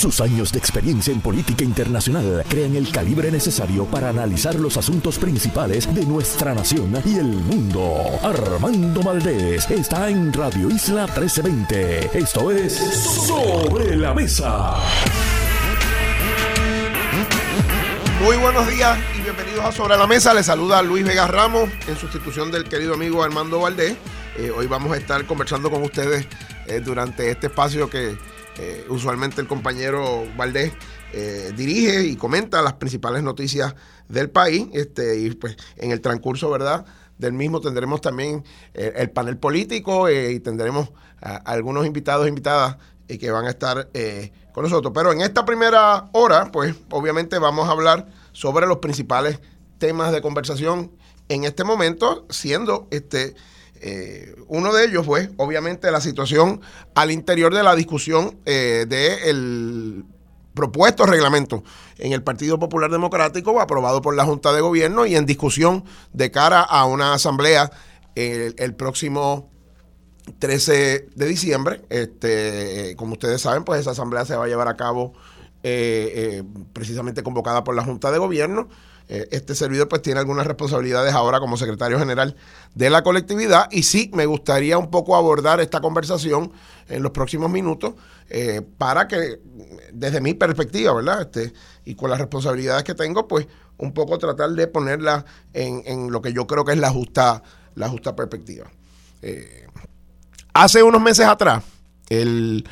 Sus años de experiencia en política internacional crean el calibre necesario para analizar los asuntos principales de nuestra nación y el mundo. Armando Valdés está en Radio Isla 1320. Esto es Sobre la Mesa. Muy buenos días y bienvenidos a Sobre la Mesa. Les saluda Luis Vega Ramos en sustitución del querido amigo Armando Valdés. Eh, hoy vamos a estar conversando con ustedes eh, durante este espacio que eh, usualmente el compañero Valdés eh, dirige y comenta las principales noticias del país. Este, y pues en el transcurso, ¿verdad? Del mismo tendremos también eh, el panel político y tendremos algunos invitados e invitadas que van a estar con nosotros. Pero en esta primera hora, pues obviamente vamos a hablar sobre los principales temas de conversación en este momento, siendo este eh, uno de ellos fue, obviamente, la situación al interior de la discusión eh, del propuesto reglamento en el Partido Popular Democrático, aprobado por la Junta de Gobierno y en discusión de cara a una asamblea el, próximo 13 de diciembre. Este, como ustedes saben, pues esa asamblea se va a llevar a cabo eh, precisamente convocada por la Junta de Gobierno. Eh, este servidor pues tiene algunas responsabilidades ahora como secretario general de la colectividad y sí me gustaría un poco abordar esta conversación en los próximos minutos eh, para que desde mi perspectiva, ¿verdad? Este, y con las responsabilidades que tengo, pues un poco tratar de ponerla en, lo que yo creo que es la justa, la justa perspectiva. Eh, hace unos meses atrás, el,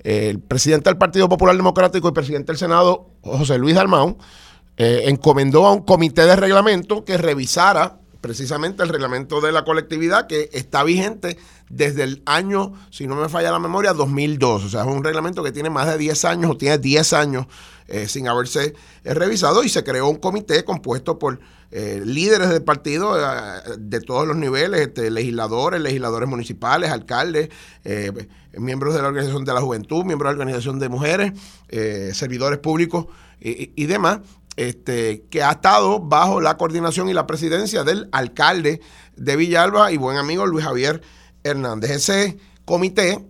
el presidente del Partido Popular Democrático y presidente del Senado, José Luis Dalmau, eh, encomendó a un comité de reglamento que revisara precisamente el reglamento de la colectividad que está vigente desde el año, si no me falla la memoria, 2002. O sea, es un reglamento que tiene más de 10 años o tiene 10 años eh, sin haberse eh, revisado y se creó un comité compuesto por líderes del partido de todos los niveles, este, legisladores, legisladores municipales, alcaldes, miembros de la Organización de la Juventud, miembros de la Organización de Mujeres, servidores públicos y demás este, que ha estado bajo la coordinación y la presidencia del alcalde de Villalba y buen amigo Luis Javier Hernández. Ese comité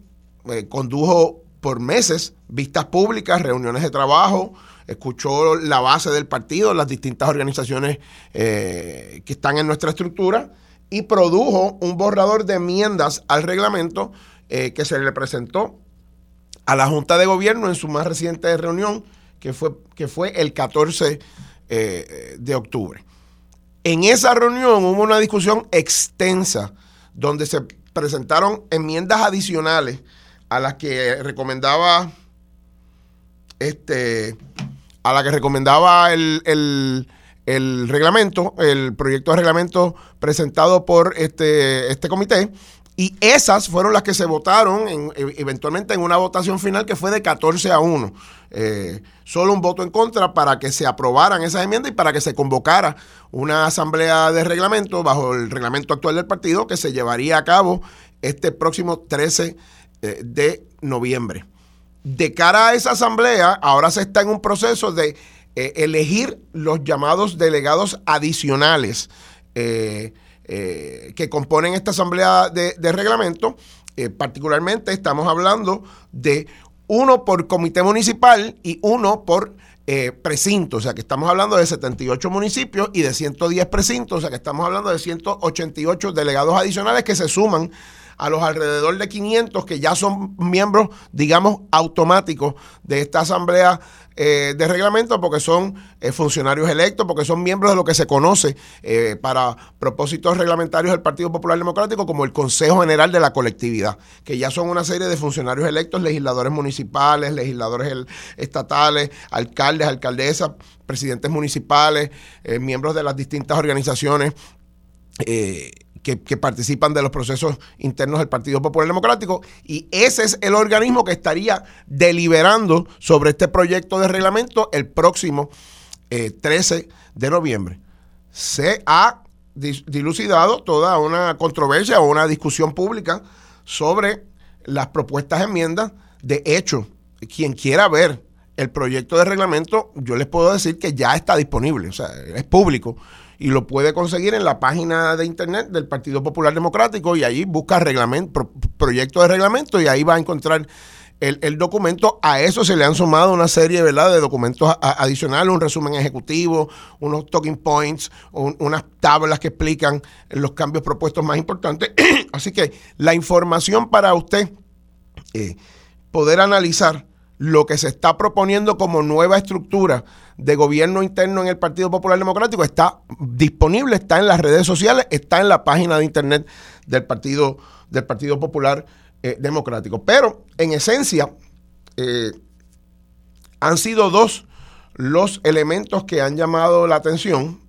eh, condujo por meses vistas públicas, reuniones de trabajo, escuchó la base del partido, las distintas organizaciones eh, que están en nuestra estructura y produjo un borrador de enmiendas al reglamento eh, que se le presentó a la Junta de Gobierno en su más reciente reunión que fue, que fue el 14 eh, de octubre. En esa reunión hubo una discusión extensa donde se presentaron enmiendas adicionales a las que recomendaba este a la que recomendaba el, el, reglamento, el proyecto de reglamento presentado por este, este comité, y esas fueron las que se votaron e, eventualmente en una votación final que fue de 14 a 1. Eh, solo un voto en contra para que se aprobaran esas enmiendas y para que se convocara una asamblea de reglamento bajo el reglamento actual del partido que se llevaría a cabo este próximo 13 eh, de noviembre. De cara a esa asamblea, ahora se está en un proceso de eh, elegir los llamados delegados adicionales. Que componen esta asamblea de, reglamento. Eh, particularmente estamos hablando de uno por comité municipal y uno por eh, precinto, o sea que estamos hablando de 78 municipios y de 110 precintos, o sea que estamos hablando de 188 delegados adicionales que se suman a los alrededor de 500 que ya son miembros, digamos, automáticos de esta asamblea eh, de reglamento porque son eh, funcionarios electos, porque son miembros de lo que se conoce eh, para propósitos reglamentarios del Partido Popular Democrático como el Consejo General de la Colectividad, que ya son una serie de funcionarios electos, legisladores municipales, legisladores estatales, alcaldes, alcaldesas, presidentes municipales, miembros de las distintas organizaciones que, participan de los procesos internos del Partido Popular Democrático y ese es el organismo que estaría deliberando sobre este proyecto de reglamento el próximo 13 eh, de noviembre. Se ha dilucidado toda una controversia o una discusión pública sobre las propuestas enmiendas. De hecho, quien quiera ver el proyecto de reglamento, yo les puedo decir que ya está disponible, o sea, es público y lo puede conseguir en la página de internet del Partido Popular Democrático y ahí busca reglamento, proyecto de reglamento y ahí va a encontrar el, documento. A eso se le han sumado una serie ¿verdad? de documentos adicionales, un resumen ejecutivo, unos talking points, unas tablas que explican los cambios propuestos más importantes. Así que la información para usted eh, poder analizar lo que se está proponiendo como nueva estructura de gobierno interno en el Partido Popular Democrático está disponible, está en las redes sociales, está en la página de internet del Partido, del Partido Popular eh, Democrático. Pero en esencia eh, han sido dos los elementos que han llamado la atención,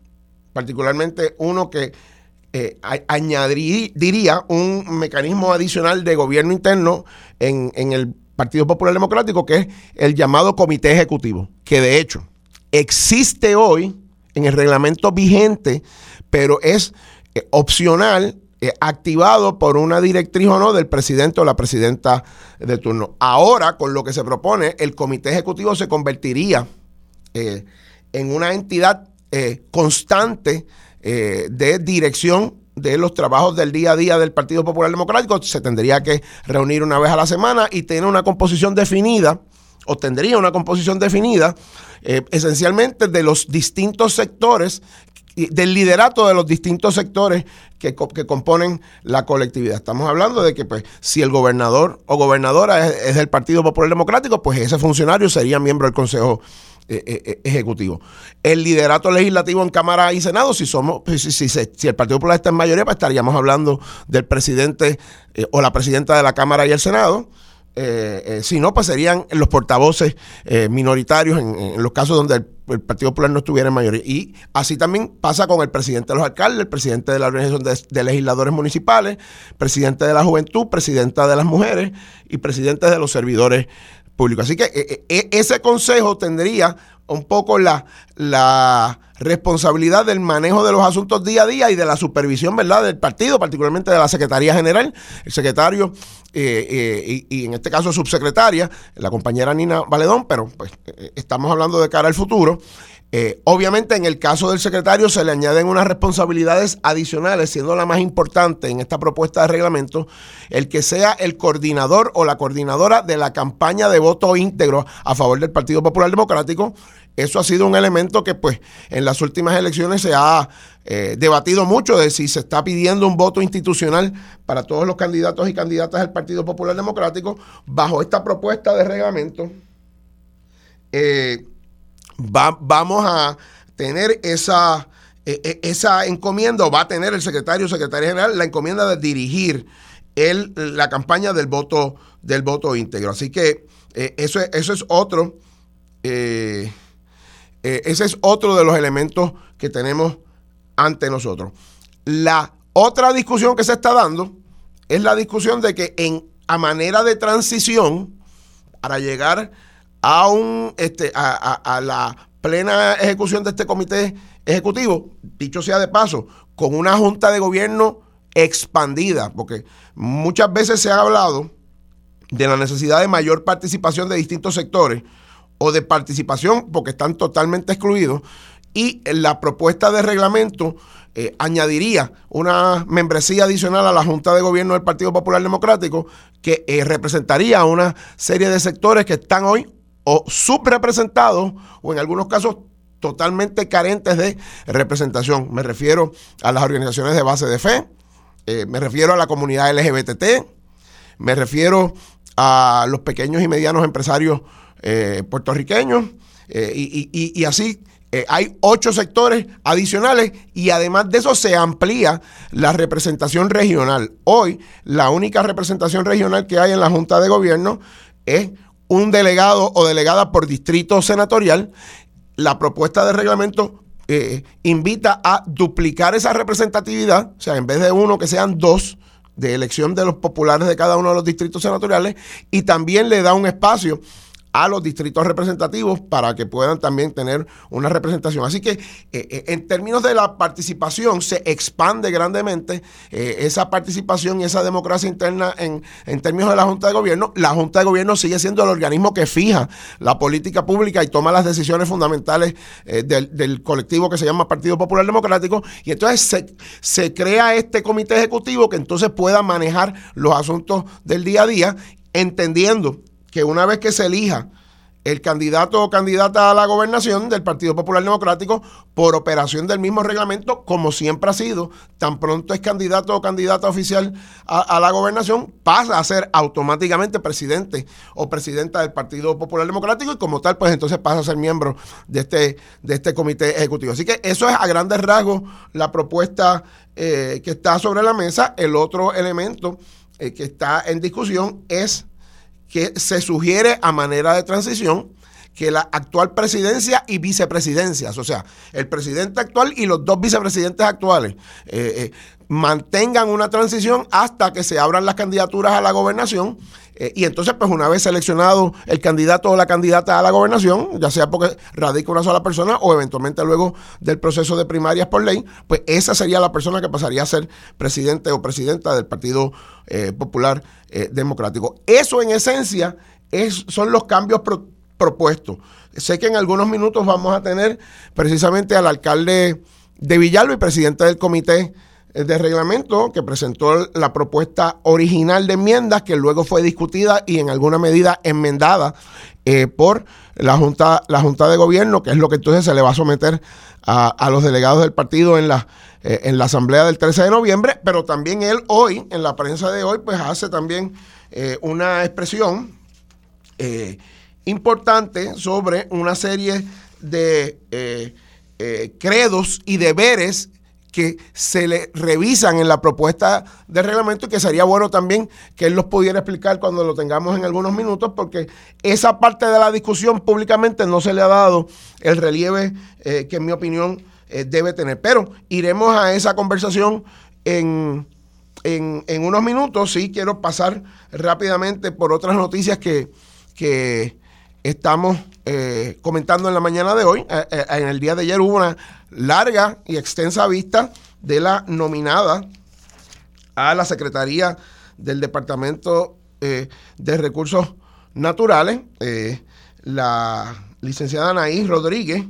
particularmente uno que eh, añadiría un mecanismo adicional de gobierno interno en, en el Partido Popular Democrático, que es el llamado comité ejecutivo, que de hecho existe hoy en el reglamento vigente, pero es eh, opcional, eh, activado por una directriz o no del presidente o la presidenta de turno. Ahora, con lo que se propone, el comité ejecutivo se convertiría eh, en una entidad constante de dirección de los trabajos del día a día del Partido Popular Democrático, se tendría que reunir una vez a la semana y tener una composición definida, o tendría una composición definida, eh, esencialmente de los distintos sectores, del liderato de los distintos sectores que, que, componen la colectividad. Estamos hablando de que pues, si el gobernador o gobernadora es, es del Partido Popular Democrático, pues ese funcionario sería miembro del Consejo ejecutivo. El liderato legislativo en Cámara y Senado, si somos, si, si, el Partido Popular está en mayoría, pues estaríamos hablando del presidente o la presidenta de la Cámara y el Senado. si no, pues serían los portavoces minoritarios en, los casos donde el, Partido Popular no estuviera en mayoría. Y así también pasa con el presidente de los alcaldes, el presidente de la organización de, legisladores municipales, presidente de la juventud, presidenta de las mujeres y presidente de los servidores público. Así que eh, eh, ese consejo tendría un poco la, la responsabilidad del manejo de los asuntos día a día y de la supervisión, ¿verdad?, del partido, particularmente de la Secretaría General, el secretario eh, y, en este caso subsecretaria, la compañera Nina Valedón, pero pues estamos hablando de cara al futuro. Eh, obviamente en el caso del secretario se le añaden unas responsabilidades adicionales, siendo la más importante en esta propuesta de reglamento, el que sea el coordinador o la coordinadora de la campaña de voto íntegro a favor del Partido Popular Democrático. Eso ha sido un elemento que pues en las últimas elecciones se ha eh, debatido mucho de si se está pidiendo un voto institucional para todos los candidatos y candidatas del Partido Popular Democrático bajo esta propuesta de reglamento. Eh, vamos a tener esa, e, e, esa encomienda, o va a tener el secretario o secretaria general la encomienda de dirigir el, la campaña del voto, del voto íntegro. Así que eh, eso, es, eso es otro, eh, eh, ese es otro de los elementos que tenemos ante nosotros. La otra discusión que se está dando es la discusión de que en a manera de transición para llegar a, este, a, la plena ejecución de este comité ejecutivo, dicho sea de paso, con una junta de gobierno expandida, porque muchas veces se ha hablado de la necesidad de mayor participación de distintos sectores o de participación porque están totalmente excluidos y la propuesta de reglamento eh, añadiría una membresía adicional a la Junta de Gobierno del Partido Popular Democrático que eh, representaría a una serie de sectores que están hoy o subrepresentados o en algunos casos totalmente carentes de representación. Me refiero a las organizaciones de base de fe, eh, me refiero a la comunidad LGBT, me refiero a los pequeños y medianos empresarios eh, puertorriqueños eh, y, así hay ocho sectores adicionales y además de eso se amplía la representación regional. Hoy la única representación regional que hay en la Junta de Gobierno es un delegado o delegada por distrito senatorial, la propuesta de reglamento eh, invita a duplicar esa representatividad, o sea, en vez de uno que sean dos de elección de los populares de cada uno de los distritos senatoriales, y también le da un espacio a los distritos representativos para que puedan también tener una representación. Así que eh, eh, en términos de la participación se expande grandemente eh, esa participación y esa democracia interna en, términos de la Junta de Gobierno. La Junta de Gobierno sigue siendo el organismo que fija la política pública y toma las decisiones fundamentales del, colectivo que se llama Partido Popular Democrático. Y entonces se, se crea este comité ejecutivo que entonces pueda manejar los asuntos del día a día, entendiendo que una vez que se elija el candidato o candidata a la gobernación del Partido Popular Democrático por operación del mismo reglamento, como siempre ha sido, tan pronto es candidato o candidata oficial a, la gobernación, pasa a ser automáticamente presidente o presidenta del Partido Popular Democrático y como tal, pues entonces pasa a ser miembro de este, de este comité ejecutivo. Así que eso es a grandes rasgos la propuesta eh, que está sobre la mesa. El otro elemento eh, que está en discusión es que se sugiere a manera de transición que la actual presidencia y vicepresidencias, o sea, el presidente actual y los dos vicepresidentes actuales, eh, eh, mantengan una transición hasta que se abran las candidaturas a la gobernación. Eh, y entonces, pues una vez seleccionado el candidato o la candidata a la gobernación, ya sea porque radica una sola persona o eventualmente luego del proceso de primarias por ley, pues esa sería la persona que pasaría a ser presidente o presidenta del Partido Popular Democrático. Eso en esencia es, son los cambios propuesto. Sé que en algunos minutos vamos a tener precisamente al alcalde de Villalba y presidente del comité de reglamento que presentó la propuesta original de enmiendas que luego fue discutida y en alguna medida enmendada eh, por la junta, la junta de gobierno, que es lo que entonces se le va a someter a, los delegados del partido en la, eh, en la asamblea del 13 de noviembre, pero también él hoy, en la prensa de hoy, pues hace también eh, una expresión importante sobre una serie de eh, eh, credos y deberes que se le revisan en la propuesta de reglamento y que sería bueno también que él los pudiera explicar cuando lo tengamos en algunos minutos, porque esa parte de la discusión públicamente no se le ha dado el relieve eh, que en mi opinión debe tener. Pero iremos a esa conversación en, en, unos minutos. Sí, quiero pasar rápidamente por otras noticias que, que estamos eh, comentando en la mañana de hoy. Eh, eh, en el día de ayer hubo una larga y extensa vista de la nominada a la Secretaría del Departamento de Recursos Naturales, la licenciada Anaí Rodríguez,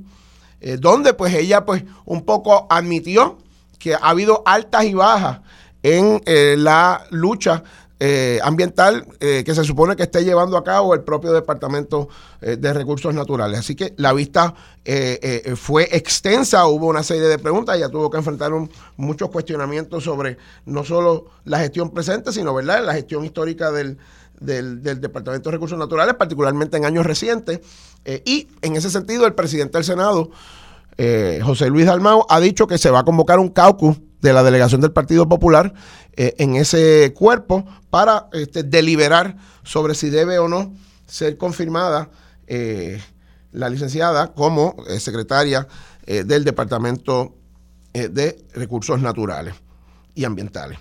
donde pues ella pues un poco admitió que ha habido altas y bajas en la lucha eh, ambiental eh, que se supone que esté llevando a cabo el propio Departamento eh, de Recursos Naturales. Así que la vista fue extensa, hubo una serie de preguntas, ella tuvo que enfrentar muchos cuestionamientos sobre no solo la gestión presente, sino ¿verdad? la gestión histórica del, del, Departamento de Recursos Naturales, particularmente en años recientes. y en ese sentido, el presidente del Senado, José Luis Dalmao, ha dicho que se va a convocar un caucus de la delegación del Partido Popular en ese cuerpo para este, deliberar sobre si debe o no ser confirmada eh, la licenciada como eh, secretaria eh, del Departamento de Recursos Naturales y Ambientales.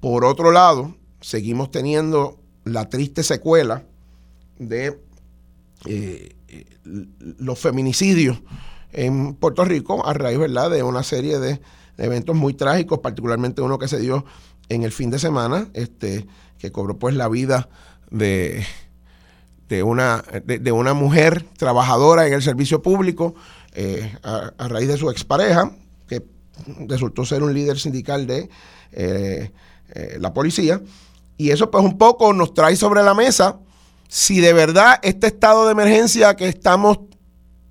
Por otro lado, seguimos teniendo la triste secuela de los feminicidios en Puerto Rico a raíz ¿verdad? de una serie de eventos muy trágicos, particularmente uno que se dio en el fin de semana, este, que cobró pues la vida de, de, una, de, una mujer trabajadora en el servicio público eh, a, raíz de su expareja, que resultó ser un líder sindical de eh, eh, la policía. Y eso pues un poco nos trae sobre la mesa si de verdad este estado de emergencia que estamos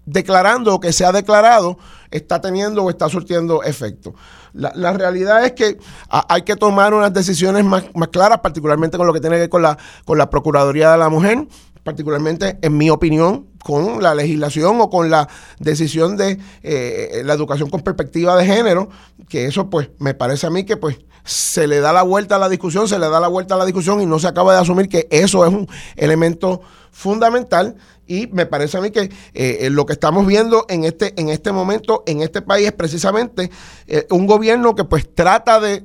declarando o que se ha declarado está teniendo o está surtiendo efecto. La, realidad es que hay que tomar unas decisiones más, claras, particularmente con lo que tiene que ver con la, con la Procuraduría de la Mujer, particularmente, en mi opinión, con la legislación o con la decisión de eh, la educación con perspectiva de género, que eso pues me parece a mí que pues se le da la vuelta a la discusión, se le da la vuelta a la discusión y no se acaba de asumir que eso es un elemento fundamental y me parece a mí que eh, lo que estamos viendo en este, en este momento, en este país, es precisamente eh, un gobierno que pues trata de,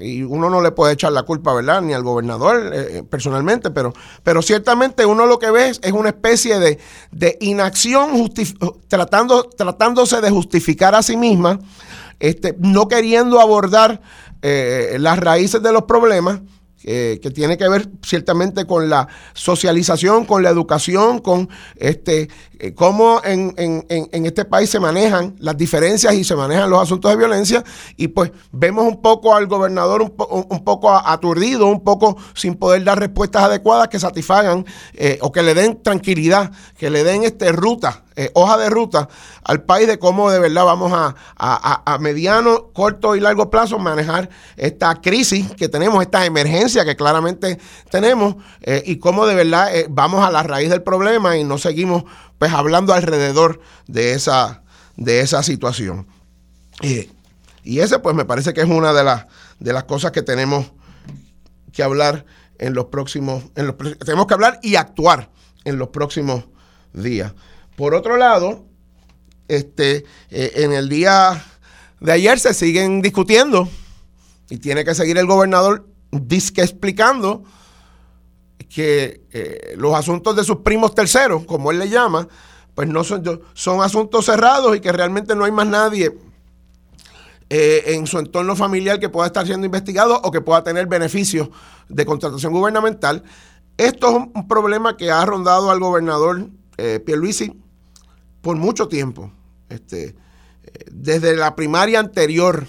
y uno no le puede echar la culpa, ¿verdad? Ni al gobernador eh, personalmente, pero, pero ciertamente uno lo que ve es, una especie de, de inacción tratando, tratándose de justificar a sí misma, este, no queriendo abordar las raíces de los problemas que tiene que ver ciertamente con la socialización, con la educación, con este eh, cómo en, este país se manejan las diferencias y se manejan los asuntos de violencia. Y pues vemos un poco al gobernador un, poco aturdido, un poco sin poder dar respuestas adecuadas que satisfagan eh, o que le den tranquilidad, que le den este ruta eh, hoja de ruta al país de cómo de verdad vamos a, a, mediano, corto y largo plazo manejar esta crisis que tenemos, esta emergencia que claramente tenemos eh, y cómo de verdad vamos a la raíz del problema y no seguimos pues hablando alrededor de esa, de esa situación. y ese pues me parece que es una de las, de las cosas que tenemos que hablar en los próximos, en los, tenemos que hablar y actuar en los próximos días. Por otro lado, este, eh, en el día de ayer se siguen discutiendo y tiene que seguir el gobernador disque explicando que eh, los asuntos de sus primos terceros, como él le llama, pues no son, son asuntos cerrados y que realmente no hay más nadie eh, en su entorno familiar que pueda estar siendo investigado o que pueda tener beneficios de contratación gubernamental. Esto es un, problema que ha rondado al gobernador Pierluisi por mucho tiempo. Este, desde la primaria anterior,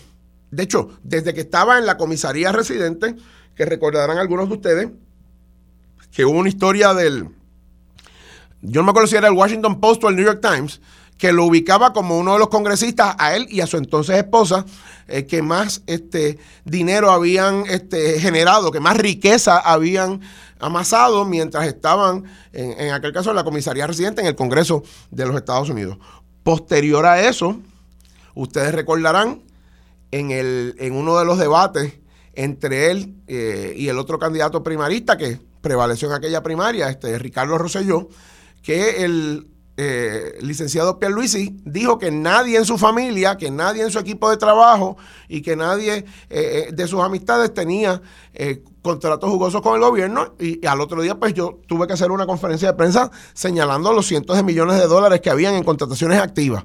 de hecho, desde que estaba en la comisaría residente, que recordarán algunos de ustedes, que hubo una historia del, yo no me acuerdo si era el Washington Post o el New York Times, que lo ubicaba como uno de los congresistas, a él y a su entonces esposa, eh, que más este, dinero habían este, generado, que más riqueza habían amasado mientras estaban, en, aquel caso, en la comisaría residente en el Congreso de los Estados Unidos. Posterior a eso, ustedes recordarán en, el, en uno de los debates entre él eh, y el otro candidato primarista que prevaleció en aquella primaria, este Ricardo Rosselló, que el eh, licenciado Pierluisi dijo que nadie en su familia, que nadie en su equipo de trabajo y que nadie eh, de sus amistades tenía contratos jugosos con el gobierno y, al otro día pues yo tuve que hacer una conferencia de prensa señalando los cientos de millones de dólares que habían en contrataciones activas.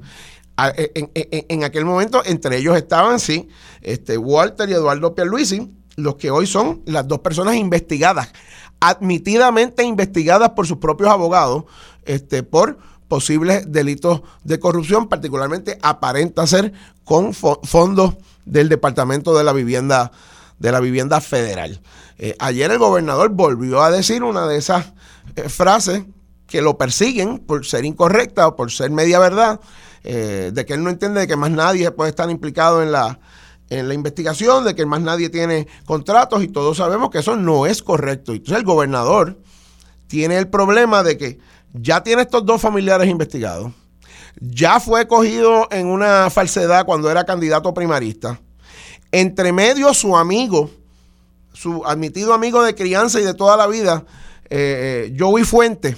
E, en, aquel momento, entre ellos estaban, sí, este, Walter y Eduardo Pierluisi, los que hoy son las dos personas investigadas, admitidamente investigadas por sus propios abogados, este, por posibles delitos de corrupción, particularmente aparenta ser con fondos del Departamento de la Vivienda de la vivienda federal. Eh, ayer el gobernador volvió a decir una de esas eh, frases que lo persiguen por ser incorrecta o por ser media verdad, eh, de que él no entiende de que más nadie puede estar implicado en la, en la investigación, de que más nadie tiene contratos y todos sabemos que eso no es correcto. Entonces el gobernador tiene el problema de que ya tiene estos dos familiares investigados, ya fue cogido en una falsedad cuando era candidato primarista, entre medio su amigo, su admitido amigo de crianza y de toda la vida, eh, eh Joey Fuente,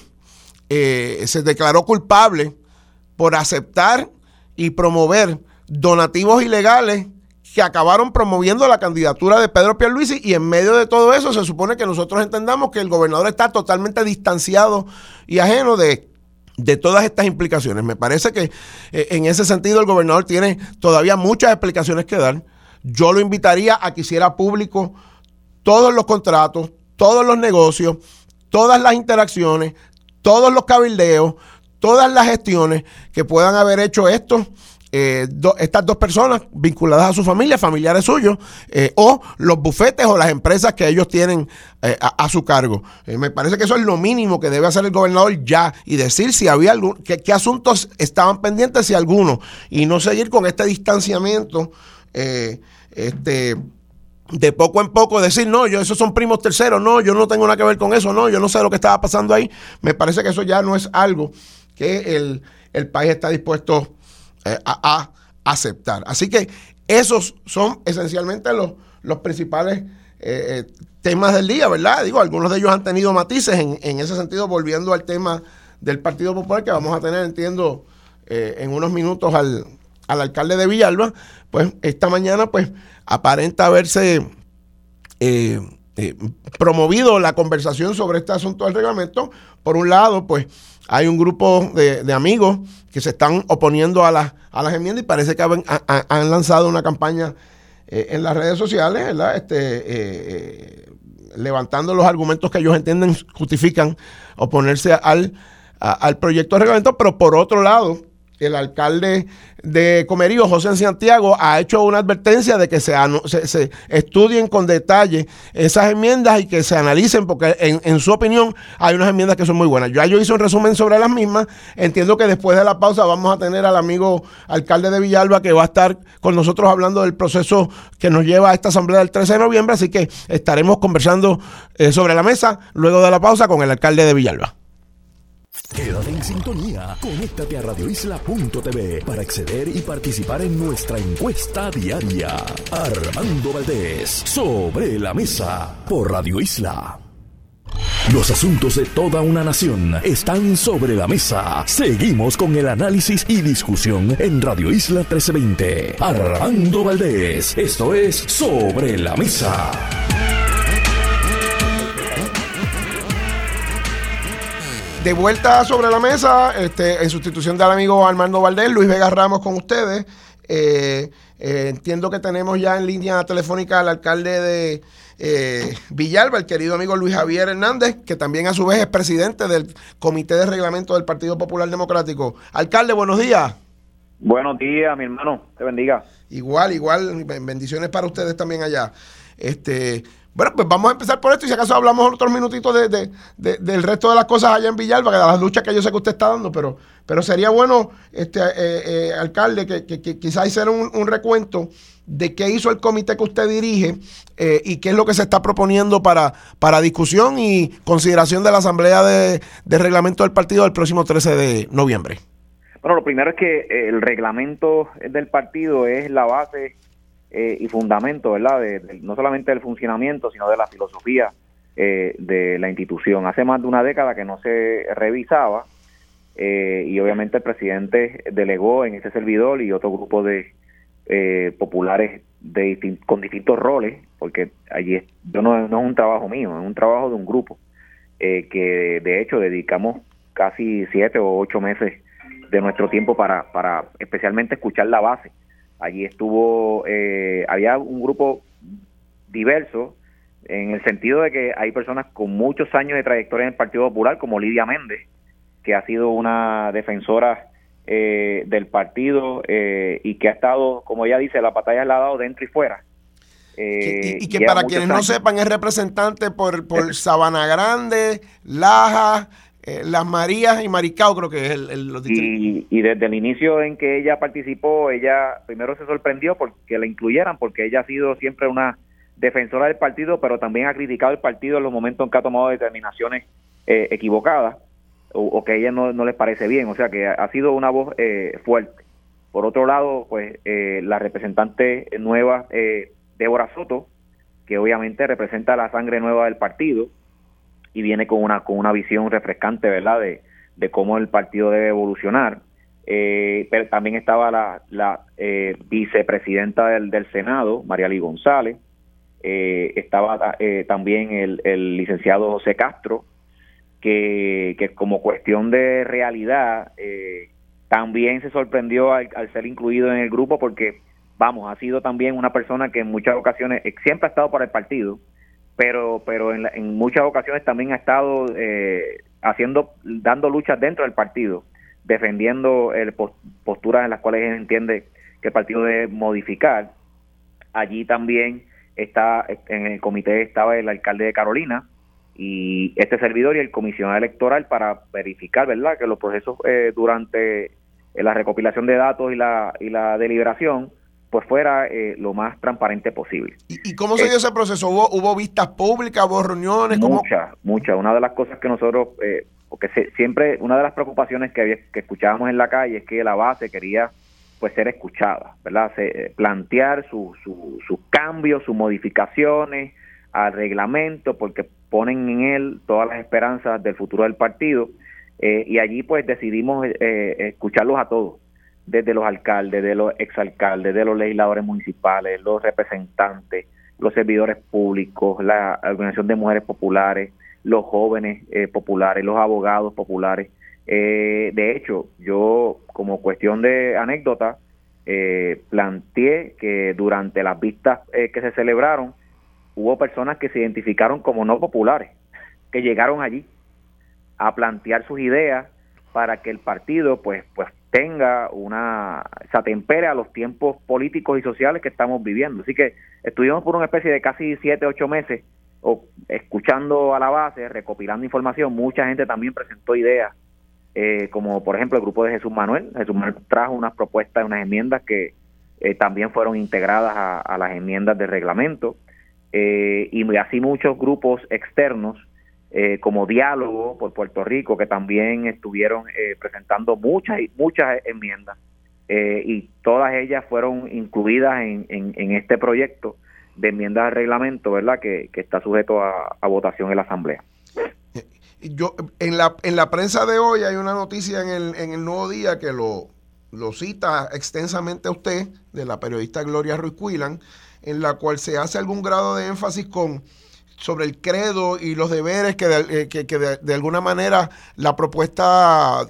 eh, se declaró culpable por aceptar y promover donativos ilegales que acabaron promoviendo la candidatura de Pedro Pierluisi y en medio de todo eso se supone que nosotros entendamos que el gobernador está totalmente distanciado y ajeno de, de todas estas implicaciones. Me parece que eh, en ese sentido el gobernador tiene todavía muchas explicaciones que dar yo lo invitaría a que hiciera público todos los contratos, todos los negocios, todas las interacciones, todos los cabildeos, todas las gestiones que puedan haber hecho estos eh, estas dos personas vinculadas a su familia, familiares suyos, eh, o los bufetes o las empresas que ellos tienen eh, a, su cargo. me parece que eso es lo mínimo que debe hacer el gobernador ya y decir si había algún, qué, qué asuntos estaban pendientes, si alguno, y no seguir con este distanciamiento este, de poco en poco decir, no, yo esos son primos terceros, no, yo no tengo nada que ver con eso, no, yo no sé lo que estaba pasando ahí. Me parece que eso ya no es algo que el, país está dispuesto eh, a, aceptar. Así que esos son esencialmente los, los principales eh, temas del día, ¿verdad? Digo, algunos de ellos han tenido matices en, en, ese sentido, volviendo al tema del Partido Popular, que vamos a tener, entiendo, en unos minutos al, al alcalde de Villalba, pues esta mañana pues aparenta haberse eh, eh, promovido la conversación sobre este asunto del reglamento. Por un lado, pues hay un grupo de, amigos que se están oponiendo a, las a las enmiendas y parece que han, lanzado una campaña eh, en las redes sociales, ¿verdad? Este, levantando los argumentos que ellos entienden justifican oponerse al, al proyecto de reglamento, pero por otro lado, el alcalde de Comerío, José Santiago, ha hecho una advertencia de que se, estudien con detalle esas enmiendas y que se analicen, porque en, su opinión hay unas enmiendas que son muy buenas. Yo, yo hice un resumen sobre las mismas. Entiendo que después de la pausa vamos a tener al amigo alcalde de Villalba que va a estar con nosotros hablando del proceso que nos lleva a esta asamblea del 13 de noviembre, así que estaremos conversando eh, sobre la mesa luego de la pausa con el alcalde de Villalba. Quédate en sintonía. Conéctate a radioisla.tv para acceder y participar en nuestra encuesta diaria. Armando Valdés, sobre la mesa, por Radio Isla. Los asuntos de toda una nación están sobre la mesa. Seguimos con el análisis y discusión en Radio Isla 1320. Armando Valdés, esto es Sobre la Mesa. De vuelta sobre la mesa, este, en sustitución del amigo Armando Valdés, Luis Vega Ramos con ustedes. Eh, eh, entiendo que tenemos ya en línea telefónica al alcalde de eh, Villalba, el querido amigo Luis Javier Hernández, que también a su vez es presidente del Comité de Reglamento del Partido Popular Democrático. Alcalde, buenos días. Buenos días, mi hermano. Te bendiga. Igual, igual. Bendiciones para ustedes también allá. Este, bueno, pues vamos a empezar por esto y si acaso hablamos otros minutitos de, del resto de las cosas allá en Villalba, de las luchas que yo sé que usted está dando, pero, pero sería bueno, este eh, eh, alcalde, que, que, quizás hiciera un, recuento de qué hizo el comité que usted dirige eh, y qué es lo que se está proponiendo para, para discusión y consideración de la Asamblea de, de Reglamento del Partido del próximo 13 de noviembre. Bueno, lo primero es que el reglamento del partido es la base eh, y fundamento, ¿verdad? De, no solamente del funcionamiento, sino de la filosofía eh, de la institución. Hace más de una década que no se revisaba eh, y obviamente el presidente delegó en ese servidor y otro grupo de populares de con distintos roles, porque allí yo no, no es un trabajo mío, es un trabajo de un grupo que de hecho dedicamos casi siete o ocho meses de nuestro tiempo para, para especialmente escuchar la base Allí estuvo, eh, había un grupo diverso en el sentido de que hay personas con muchos años de trayectoria en el Partido Popular, como Lidia Méndez, que ha sido una defensora eh, del partido eh, y que ha estado, como ella dice, la batalla la ha dado dentro y fuera. y, que para quienes no sepan es representante por, por Sabana Grande, Laja, eh, las Marías y Maricao creo que es el, y, desde el inicio en que ella participó, ella primero se sorprendió porque la incluyeran, porque ella ha sido siempre una defensora del partido, pero también ha criticado el partido en los momentos en que ha tomado determinaciones eh, equivocadas o, que a ella no, no les parece bien, o sea que ha, sido una voz eh, fuerte. Por otro lado, pues la representante nueva, Débora Soto, que obviamente representa la sangre nueva del partido, y viene con una, con una visión refrescante, ¿verdad?, de, de cómo el partido debe evolucionar. Eh, pero también estaba la, la eh, vicepresidenta del, del Senado, María Lee González, eh, estaba también el, el, licenciado José Castro, que, que como cuestión de realidad también se sorprendió al, al, ser incluido en el grupo porque, vamos, ha sido también una persona que en muchas ocasiones siempre ha estado por el partido, pero pero en, muchas ocasiones también ha estado eh, haciendo dando luchas dentro del partido defendiendo el, posturas en las cuales entiende que el partido debe modificar. Allí también está en el comité estaba el alcalde de Carolina y este servidor y el comisionado electoral para verificar verdad que los procesos eh, durante la recopilación de datos y la y la deliberación pues fuera eh, lo más transparente posible. ¿Y, cómo se dio ese proceso? ¿Hubo, ¿Hubo vistas públicas, hubo reuniones? Muchas, muchas. Una de las cosas que nosotros, eh, porque siempre, una de las preocupaciones que, que escuchábamos en la calle es que la base quería pues ser escuchada, ¿verdad? Eh, plantear sus cambios, sus modificaciones al reglamento, porque ponen en él todas las esperanzas del futuro del partido. y allí pues decidimos escucharlos a todos desde los alcaldes, de los exalcaldes, de los legisladores municipales, los representantes, los servidores públicos, la Organización de Mujeres Populares, los jóvenes eh, populares, los abogados populares. Eh, de hecho, yo como cuestión de anécdota, eh, planteé que durante las vistas que se celebraron, hubo personas que se identificaron como no populares, que llegaron allí a plantear sus ideas para que el partido pues pues tenga una se atempere a los tiempos políticos y sociales que estamos viviendo. Así que estuvimos por una especie de casi siete, ocho meses o, escuchando a la base, recopilando información. Mucha gente también presentó ideas, eh, como por ejemplo el grupo de Jesús Manuel. Jesús Manuel trajo unas propuestas, unas enmiendas que eh, también fueron integradas a, las enmiendas de reglamento. Eh, y así muchos grupos externos eh, como diálogo por Puerto Rico, que también estuvieron eh, presentando muchas muchas enmiendas eh, y todas ellas fueron incluidas en, en, este proyecto de enmiendas al reglamento, ¿verdad? Que, está sujeto a, votación en la Asamblea. Yo, en la, en la prensa de hoy hay una noticia en el, en el Nuevo Día que lo, lo cita extensamente a usted, de la periodista Gloria Ruiz Cuilan, en la cual se hace algún grado de énfasis con sobre el credo y los deberes que de, eh, que, de, alguna manera la propuesta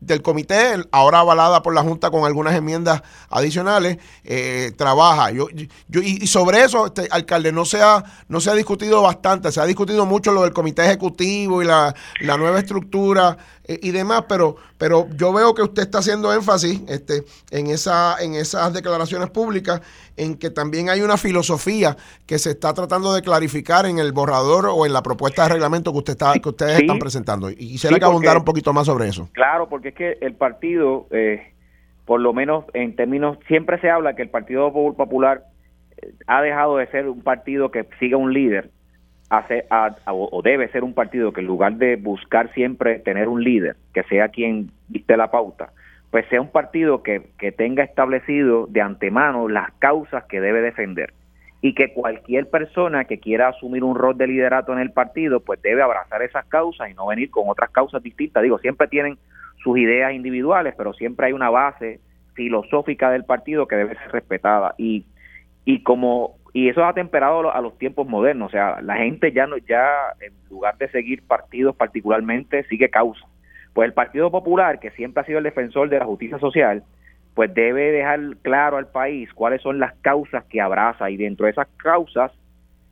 del comité, ahora avalada por la Junta con algunas enmiendas adicionales, eh, trabaja. Yo, yo, y, sobre eso, este, alcalde, no se, ha, no se ha discutido bastante, se ha discutido mucho lo del comité ejecutivo y la, la nueva estructura y demás, pero, pero yo veo que usted está haciendo énfasis este, en, esa, en esas declaraciones públicas, en que también hay una filosofía que se está tratando de clarificar en el borrador o en la propuesta de reglamento que, usted está, que ustedes están presentando. Y quisiera que abundara un poquito más sobre eso. Claro, porque es que el partido, eh, por lo menos en términos, siempre se habla que el Partido Popular eh, ha dejado de ser un partido que siga un líder hace, o debe ser un partido que en lugar de buscar siempre tener un líder, que sea quien dicte la pauta, pues sea un partido que, que tenga establecido de antemano las causas que debe defender y que cualquier persona que quiera asumir un rol de liderato en el partido, pues debe abrazar esas causas y no venir con otras causas distintas. Digo, siempre tienen sus ideas individuales, pero siempre hay una base filosófica del partido que debe ser respetada y y como y eso ha temperado a los tiempos modernos, o sea, la gente ya no ya en lugar de seguir partidos particularmente sigue causa. Pues el Partido Popular, que siempre ha sido el defensor de la justicia social, pues debe dejar claro al país cuáles son las causas que abraza. Y dentro de esas causas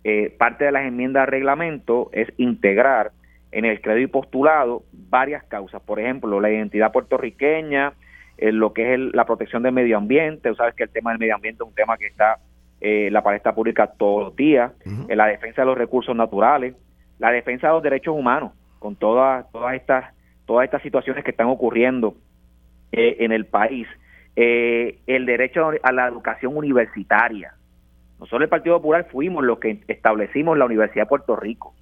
eh, parte de las enmiendas al reglamento es integrar en el crédito y postulado varias causas, por ejemplo, la identidad puertorriqueña, eh, lo que es la protección del medio ambiente, tú sabes que el tema del medio ambiente es un tema que está eh, la palestra pública todos los días, en la defensa de los recursos naturales, la defensa de los derechos humanos, con todas todas estas todas estas situaciones que están ocurriendo eh, en el país, eh, el derecho a la educación universitaria. Nosotros el Partido Popular fuimos los que establecimos la Universidad de Puerto Rico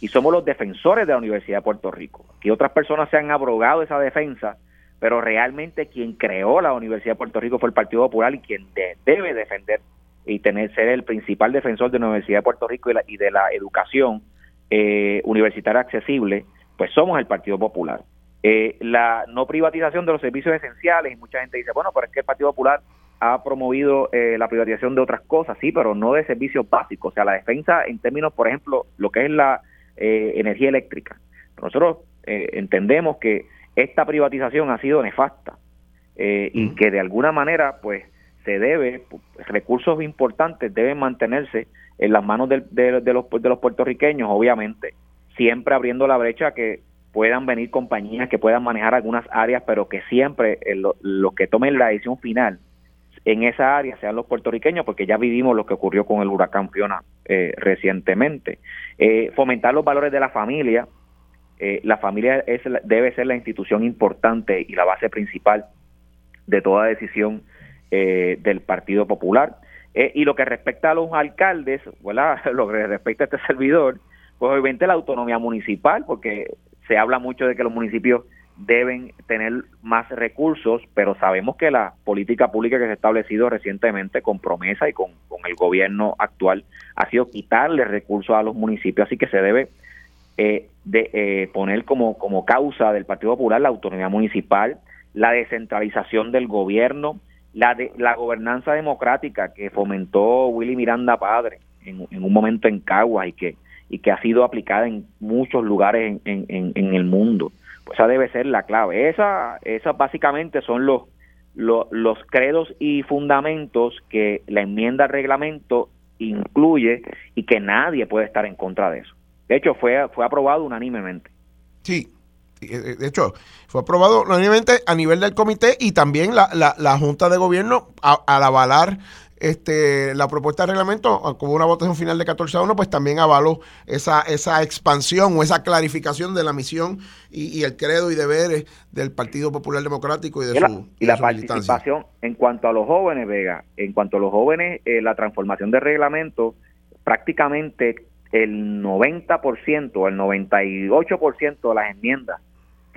y somos los defensores de la Universidad de Puerto Rico. Aquí otras personas se han abrogado esa defensa, pero realmente quien creó la Universidad de Puerto Rico fue el Partido Popular y quien debe defender y tener ser el principal defensor de la Universidad de Puerto Rico y, de la educación eh, universitaria accesible, pues somos el Partido Popular. Eh, la no privatización de los servicios esenciales, y mucha gente dice, bueno, pero es que el Partido Popular ha promovido eh, la privatización de otras cosas, sí, pero no de servicios básicos, o sea, la defensa en términos, por ejemplo, lo que es la energía eléctrica. Nosotros entendemos que esta privatización ha sido nefasta y que de alguna manera, pues, se debe, recursos importantes deben mantenerse en las manos de, los, de los puertorriqueños, obviamente, siempre abriendo la brecha que puedan venir compañías que puedan manejar algunas áreas, pero que siempre eh, los que tomen la decisión final en esa área sean los puertorriqueños, porque ya vivimos lo que ocurrió con el huracán Fiona eh, recientemente. Eh, fomentar los valores de la familia. la familia es, debe ser la institución importante y la base principal de toda decisión eh, del Partido Popular. Eh, y lo que respecta a los alcaldes, lo que respecta a este servidor, pues obviamente la autonomía municipal, porque se habla mucho de que los municipios deben tener más recursos, pero sabemos que la política pública que se ha establecido recientemente con promesa y con, el gobierno actual ha sido quitarle recursos a los municipios, así que se debe eh, de, poner como, como causa del Partido Popular la autonomía municipal, la descentralización del gobierno, la, de, la gobernanza democrática que fomentó Willy Miranda Padre en, un momento en Caguas y que, y que ha sido aplicada en muchos lugares en, en, el mundo. Pues esa debe ser la clave. Esa, esas básicamente son los, los, los credos y fundamentos que la enmienda al reglamento incluye y que nadie puede estar en contra de eso. De hecho, fue, fue aprobado unánimemente. Sí, de hecho, fue aprobado unánimemente a nivel del comité y también la, la, la Junta de Gobierno al avalar este, la propuesta de reglamento, como una votación final de 14 a 1, pues también avaló esa, esa expansión o esa clarificación de la misión y, el credo y deberes del Partido Popular Democrático y de su Y la participación en cuanto a los jóvenes, Vega, en cuanto a los jóvenes, eh, la transformación de reglamento, prácticamente el 90% o el 98% de las enmiendas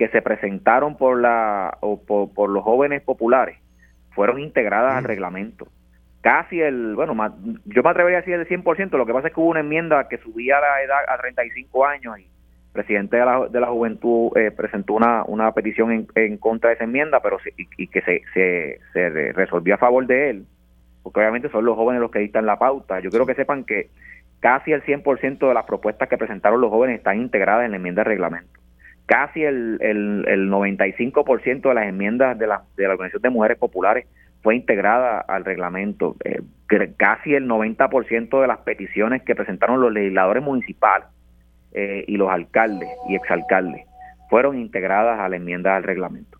que se presentaron por, la, o por, los jóvenes populares fueron integradas al reglamento casi el, bueno, yo me atrevería a decir el 100%, lo que pasa es que hubo una enmienda que subía la edad a 35 años y el presidente de la, de la juventud eh, presentó una, una petición en, en, contra de esa enmienda, pero y, que se, se, se, resolvió a favor de él, porque obviamente son los jóvenes los que dictan la pauta. Yo quiero que sepan que casi el 100% de las propuestas que presentaron los jóvenes están integradas en la enmienda de reglamento. Casi el, el, el 95% de las enmiendas de la, de la Organización de Mujeres Populares fue integrada al reglamento. Eh, casi el 90% de las peticiones que presentaron los legisladores municipales eh, y los alcaldes y exalcaldes fueron integradas a la enmienda al reglamento.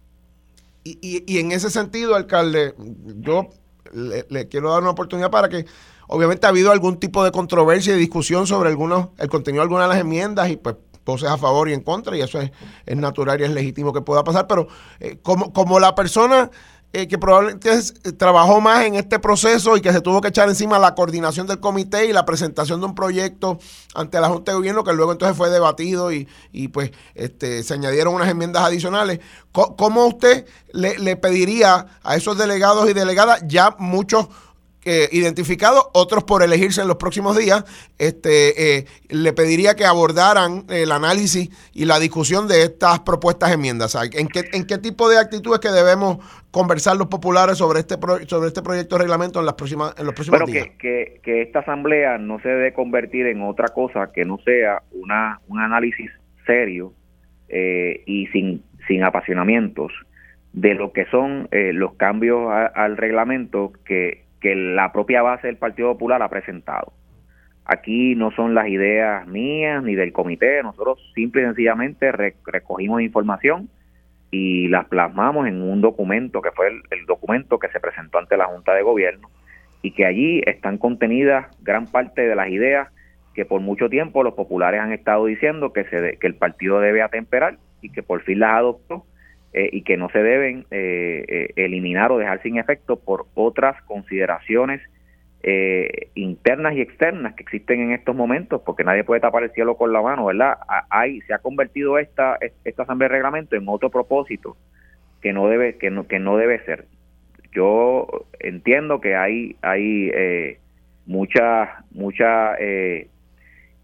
Y, y, en ese sentido, alcalde, yo le, quiero dar una oportunidad para que, obviamente, ha habido algún tipo de controversia y discusión sobre algunos, el contenido de algunas de las enmiendas y pues voces a favor y en contra, y eso es, natural y es legítimo que pueda pasar, pero eh, como, como la persona eh, que probablemente eh, trabajó más en este proceso y que se tuvo que echar encima la coordinación del comité y la presentación de un proyecto ante la Junta de Gobierno que luego entonces fue debatido y, y pues este, se añadieron unas enmiendas adicionales. ¿Cómo usted le pediría a esos delegados y delegadas, ya muchos identificados, otros por elegirse en los próximos días, este, eh, le pediría que abordaran el análisis y la discusión de estas propuestas enmiendas. ¿En qué, ¿En qué tipo de actitudes que debemos conversar los populares sobre este sobre este proyecto de reglamento en las próximas en los próximos días? Que, que, esta asamblea no se debe convertir en otra cosa que no sea una un análisis serio eh, y sin sin apasionamientos de lo que son eh, los cambios al reglamento que que la propia base del Partido Popular ha presentado. Aquí no son las ideas mías ni del comité, nosotros simple y sencillamente recogimos información y las plasmamos en un documento que fue el, documento que se presentó ante la Junta de Gobierno y que allí están contenidas gran parte de las ideas que por mucho tiempo los populares han estado diciendo que, se que el partido debe atemperar y que por fin las adoptó eh, y que no se deben eh, eh, eliminar o dejar sin efecto por otras consideraciones internas y externas que existen en estos momentos, porque nadie puede tapar el cielo con la mano, ¿verdad? Hay, se ha convertido esta, esta asamblea de reglamento en otro propósito que no debe, que no, que no debe ser. Yo entiendo que hay, hay mucha, mucha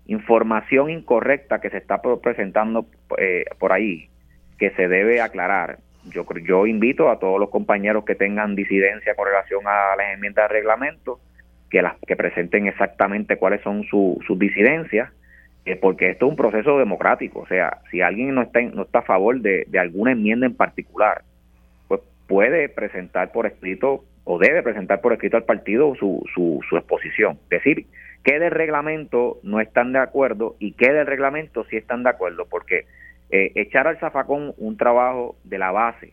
información incorrecta que se está presentando por ahí que se debe aclarar. Yo, yo invito a todos los compañeros que tengan disidencia con relación a las enmiendas de reglamento que las que presenten exactamente cuáles son sus disidencias, eh, porque esto es un proceso democrático. O sea, si alguien no está, no está a favor de, de alguna enmienda en particular, pues puede presentar por escrito o debe presentar por escrito al partido su, su, su exposición. Decir que del reglamento no están de acuerdo y que del reglamento sí están de acuerdo, porque eh, echar al zafacón un trabajo de la base,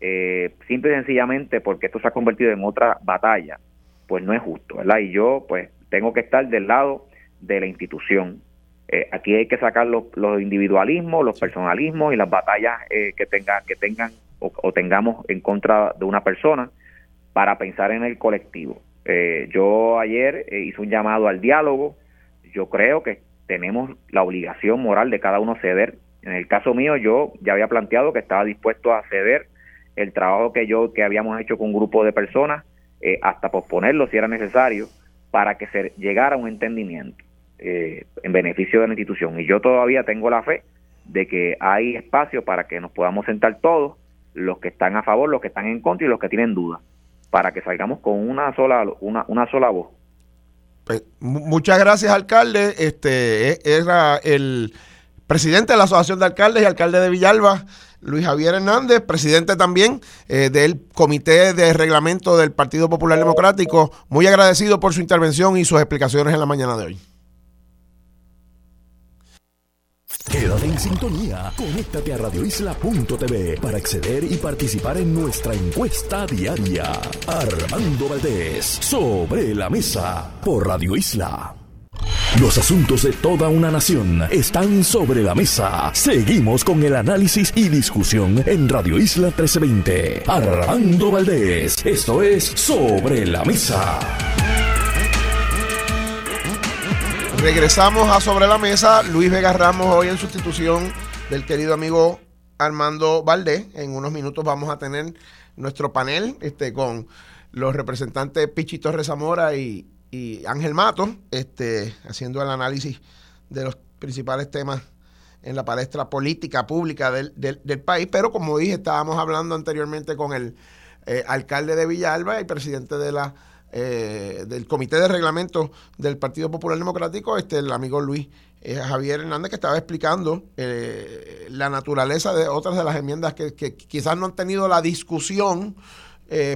eh, simple y sencillamente porque esto se ha convertido en otra batalla, pues no es justo, ¿verdad? Y yo, pues, tengo que estar del lado de la institución. Eh, aquí hay que sacar los, individualismos, los personalismos y las batallas que, tenga, que tengan o, tengamos en contra de una persona para pensar en el colectivo. yo ayer hice un llamado al diálogo. Yo creo que tenemos la obligación moral de cada uno ceder en el caso mío, yo ya había planteado que estaba dispuesto a ceder el trabajo que yo que habíamos hecho con un grupo de personas eh, hasta posponerlo si era necesario para que se llegara a un entendimiento eh, en beneficio de la institución. Y yo todavía tengo la fe de que hay espacio para que nos podamos sentar todos, los que están a favor, los que están en contra y los que tienen dudas, para que salgamos con una sola una, una sola voz. Pues, muchas gracias, alcalde. Este e, era el presidente de la Asociación de Alcaldes y alcalde de Villalba, Luis Javier Hernández, presidente también eh, del Comité de Reglamento del Partido Popular Democrático. Muy agradecido por su intervención y sus explicaciones en la mañana de hoy. Quédate en sintonía. Conéctate a radioisla.tv para acceder y participar en nuestra encuesta diaria. Armando Valdés, sobre la mesa, por Radio Isla. Los asuntos de toda una nación están sobre la mesa. Seguimos con el análisis y discusión en Radio Isla 1320. Armando Valdés, esto es Sobre la Mesa. Regresamos a Sobre la Mesa. Luis Vega Ramos hoy en sustitución del querido amigo Armando Valdés. En unos minutos vamos a tener nuestro panel este, con los representantes Pichito Rezamora y, y Ángel Mato, este, haciendo el análisis de los principales temas en la palestra política pública del, país. Pero como dije, estábamos hablando anteriormente con el eh, alcalde de Villalba y presidente de la eh, del Comité de Reglamento del Partido Popular Democrático, este, el amigo Luis eh, Javier Hernández, que estaba explicando eh, la naturaleza de otras de las enmiendas que, quizás no han tenido la discusión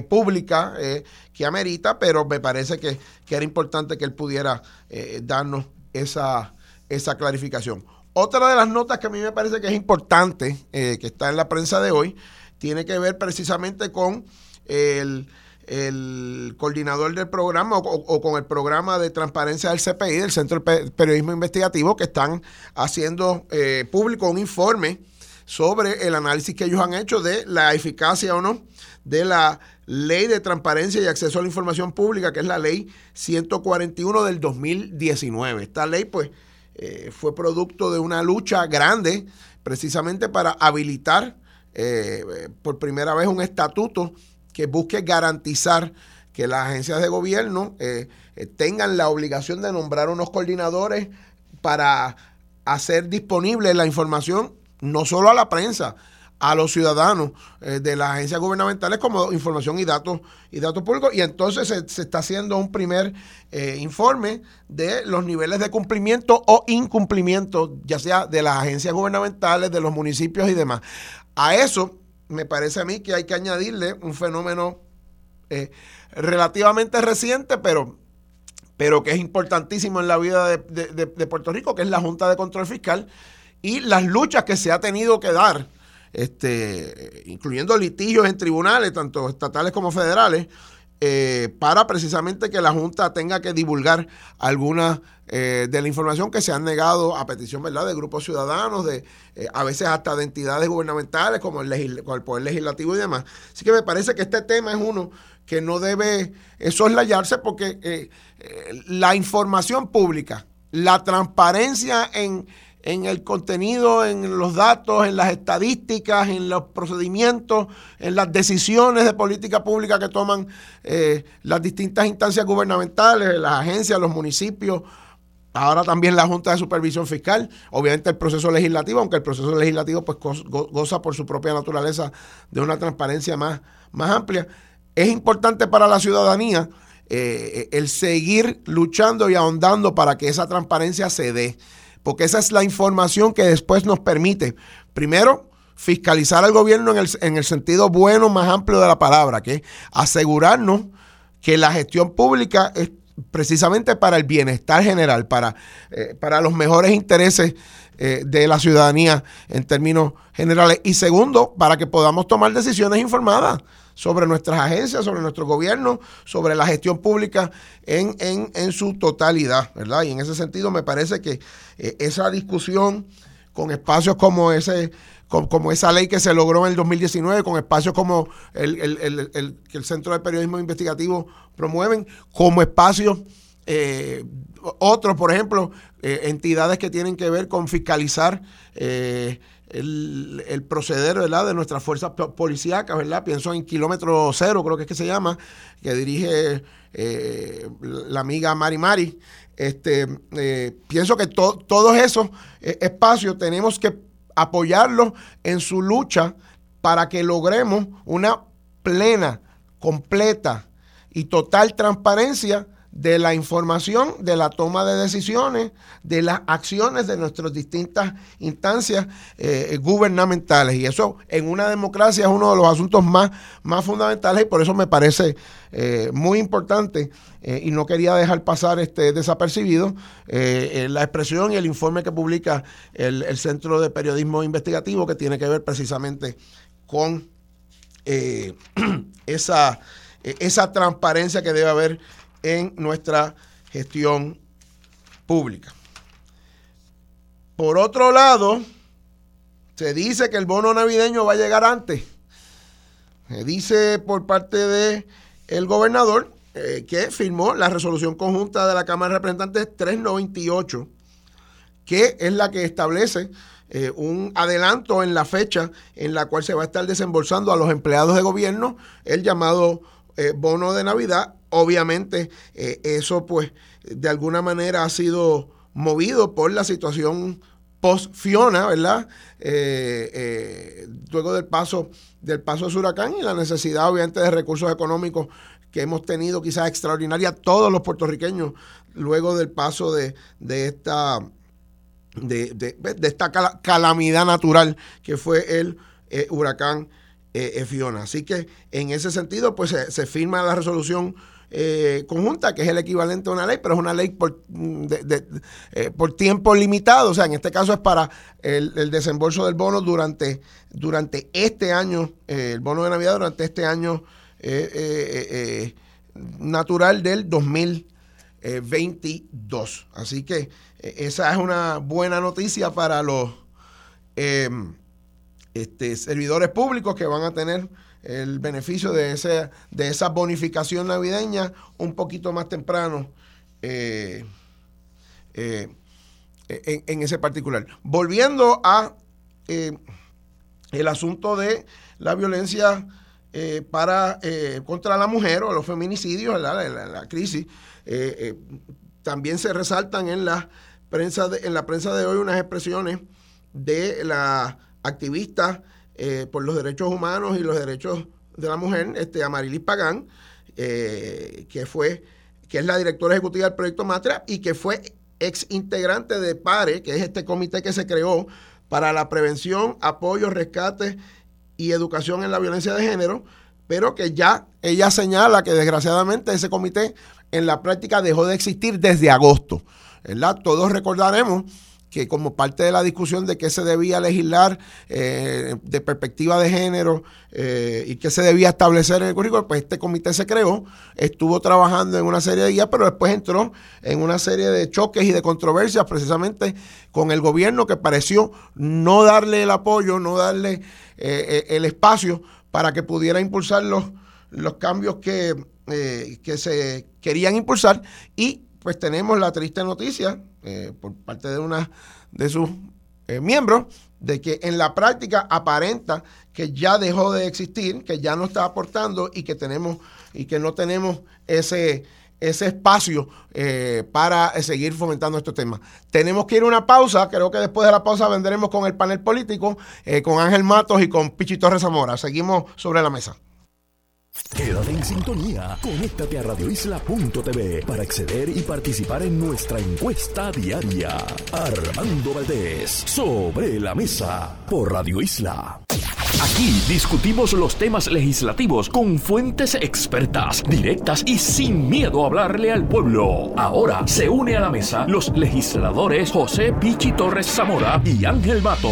pública que amerita, pero me parece que, era importante que él pudiera darnos esa, esa clarificación. Otra de las notas que a mí me parece que es importante, que está en la prensa de hoy, tiene que ver precisamente con el el coordinador del programa o, con el programa de transparencia del CPI, del Centro de Periodismo Investigativo, que están haciendo eh, público un informe sobre el análisis que ellos han hecho de la eficacia o no de la ley de transparencia y acceso a la información pública, que es la ley 141 del 2019. Esta ley, pues, eh, fue producto de una lucha grande precisamente para habilitar eh, por primera vez un estatuto que busque garantizar que las agencias de gobierno eh, eh, tengan la obligación de nombrar unos coordinadores para hacer disponible la información no solo a la prensa, a los ciudadanos eh, de las agencias gubernamentales como información y datos y datos públicos. Y entonces se, está haciendo un primer informe de los niveles de cumplimiento o incumplimiento ya sea de las agencias gubernamentales de los municipios y demás. A eso me parece a mí que hay que añadirle un fenómeno eh, relativamente reciente, pero, pero que es importantísimo en la vida de, Puerto Rico, que es la Junta de Control Fiscal y las luchas que se ha tenido que dar, este, incluyendo litigios en tribunales, tanto estatales como federales, eh, para precisamente que la Junta tenga que divulgar alguna eh, de la información que se han negado a petición ¿verdad? de grupos ciudadanos, de eh, a veces hasta de entidades gubernamentales como el, el Poder Legislativo y demás. Así que me parece que este tema es uno que no debe soslayarse porque la información pública, la transparencia en en el contenido, en los datos, en las estadísticas, en los procedimientos, en las decisiones de política pública que toman eh, las distintas instancias gubernamentales, las agencias, los municipios, ahora también la Junta de Supervisión Fiscal, obviamente el proceso legislativo, aunque el proceso legislativo pues goza por su propia naturaleza de una transparencia más, más amplia. Es importante para la ciudadanía eh, el seguir luchando y ahondando para que esa transparencia se dé porque esa es la información que después nos permite, primero, fiscalizar al gobierno en el, en el sentido bueno, más amplio de la palabra, que es asegurarnos que la gestión pública es precisamente para el bienestar general, para, eh, para los mejores intereses eh, de la ciudadanía en términos generales. Y segundo, para que podamos tomar decisiones informadas sobre nuestras agencias, sobre nuestro gobierno, sobre la gestión pública en, en, su totalidad, ¿verdad? Y en ese sentido me parece que eh, esa discusión con espacios como ese como, esa ley que se logró en el 2019, con espacios como el, el, que el Centro de Periodismo Investigativo promueven, como espacios eh, otros, por ejemplo, eh, entidades que tienen que ver con fiscalizar eh, el, proceder ¿verdad? de nuestras fuerzas policíacas, ¿verdad? Pienso en Kilómetro Cero, creo que es que se llama, que dirige eh, la amiga Mari Mari. Este, eh, pienso que todos esos eh, espacios tenemos que apoyarlos en su lucha para que logremos una plena, completa y total transparencia de la información, de la toma de decisiones, de las acciones de nuestras distintas instancias eh, gubernamentales. Y eso en una democracia es uno de los asuntos más, más fundamentales y por eso me parece eh, muy importante eh, y no quería dejar pasar este desapercibido la expresión y el informe que publica el, el, Centro de Periodismo Investigativo que tiene que ver precisamente con esa, esa transparencia que debe haber en nuestra gestión pública. Por otro lado, se dice que el bono navideño va a llegar antes. Se dice por parte del el gobernador eh, que firmó la resolución conjunta de la Cámara de Representantes 398, que es la que establece eh, un adelanto en la fecha en la cual se va a estar desembolsando a los empleados de gobierno el llamado eh, bono de Navidad Obviamente eh, eso pues de alguna manera ha sido movido por la situación post-Fiona, ¿verdad? Eh, luego del paso, del paso de huracán y la necesidad obviamente de recursos económicos que hemos tenido quizás extraordinaria todos los puertorriqueños luego del paso de, esta de, esta calamidad natural que fue el huracán Fiona. Así que en ese sentido, pues se firma la resolución eh, conjunta, que es el equivalente a una ley, pero es una ley por, mm, eh, por tiempo limitado. O sea, en este caso es para el, desembolso del bono durante, durante este año, eh, el bono de Navidad durante este año natural del 2022. Así que esa es una buena noticia para los este, servidores públicos que van a tener el beneficio de, ese, de esa bonificación navideña un poquito más temprano eh, eh, en, ese particular. Volviendo a eh, el asunto de la violencia para contra la mujer o los feminicidios, la, la, crisis, también se resaltan en la prensa de, en la prensa de hoy unas expresiones de la activista eh, por los derechos humanos y los derechos de la mujer, este, Amarilis Pagán, eh, que fue, que es la directora ejecutiva del proyecto Matria y que fue ex integrante de PARE, que es este comité que se creó para la prevención, apoyo, rescate y educación en la violencia de género, pero que ya ella señala que desgraciadamente ese comité en la práctica dejó de existir desde agosto. Todos recordaremos que como parte de la discusión de qué se debía legislar eh, de perspectiva de género eh, y qué se debía establecer en el currículo, pues este comité se creó, estuvo trabajando en una serie de guías, pero después entró en una serie de choques y de controversias precisamente con el gobierno que pareció no darle el apoyo, no darle eh, el espacio para que pudiera impulsar los, los cambios que, que se querían impulsar. Y pues tenemos la triste noticia eh, por parte de una de sus eh, miembros de que en la práctica aparenta que ya dejó de existir, que ya no está aportando y que tenemos y que no tenemos ese ese espacio eh, para seguir fomentando este tema. Tenemos que ir a una pausa, creo que después de la pausa vendremos con el panel político, con Ángel Matos y con Pichi Torres Zamora. Seguimos sobre la mesa. Quédate en sintonía. Conéctate a radioisla.tv para acceder y participar en nuestra encuesta diaria. Armando Valdés, sobre la mesa, por Radio Isla. Aquí discutimos los temas legislativos con fuentes expertas, directas y sin miedo a hablarle al pueblo. Ahora se une a la mesa los legisladores José Pichi Torres Zamora y Ángel Mato.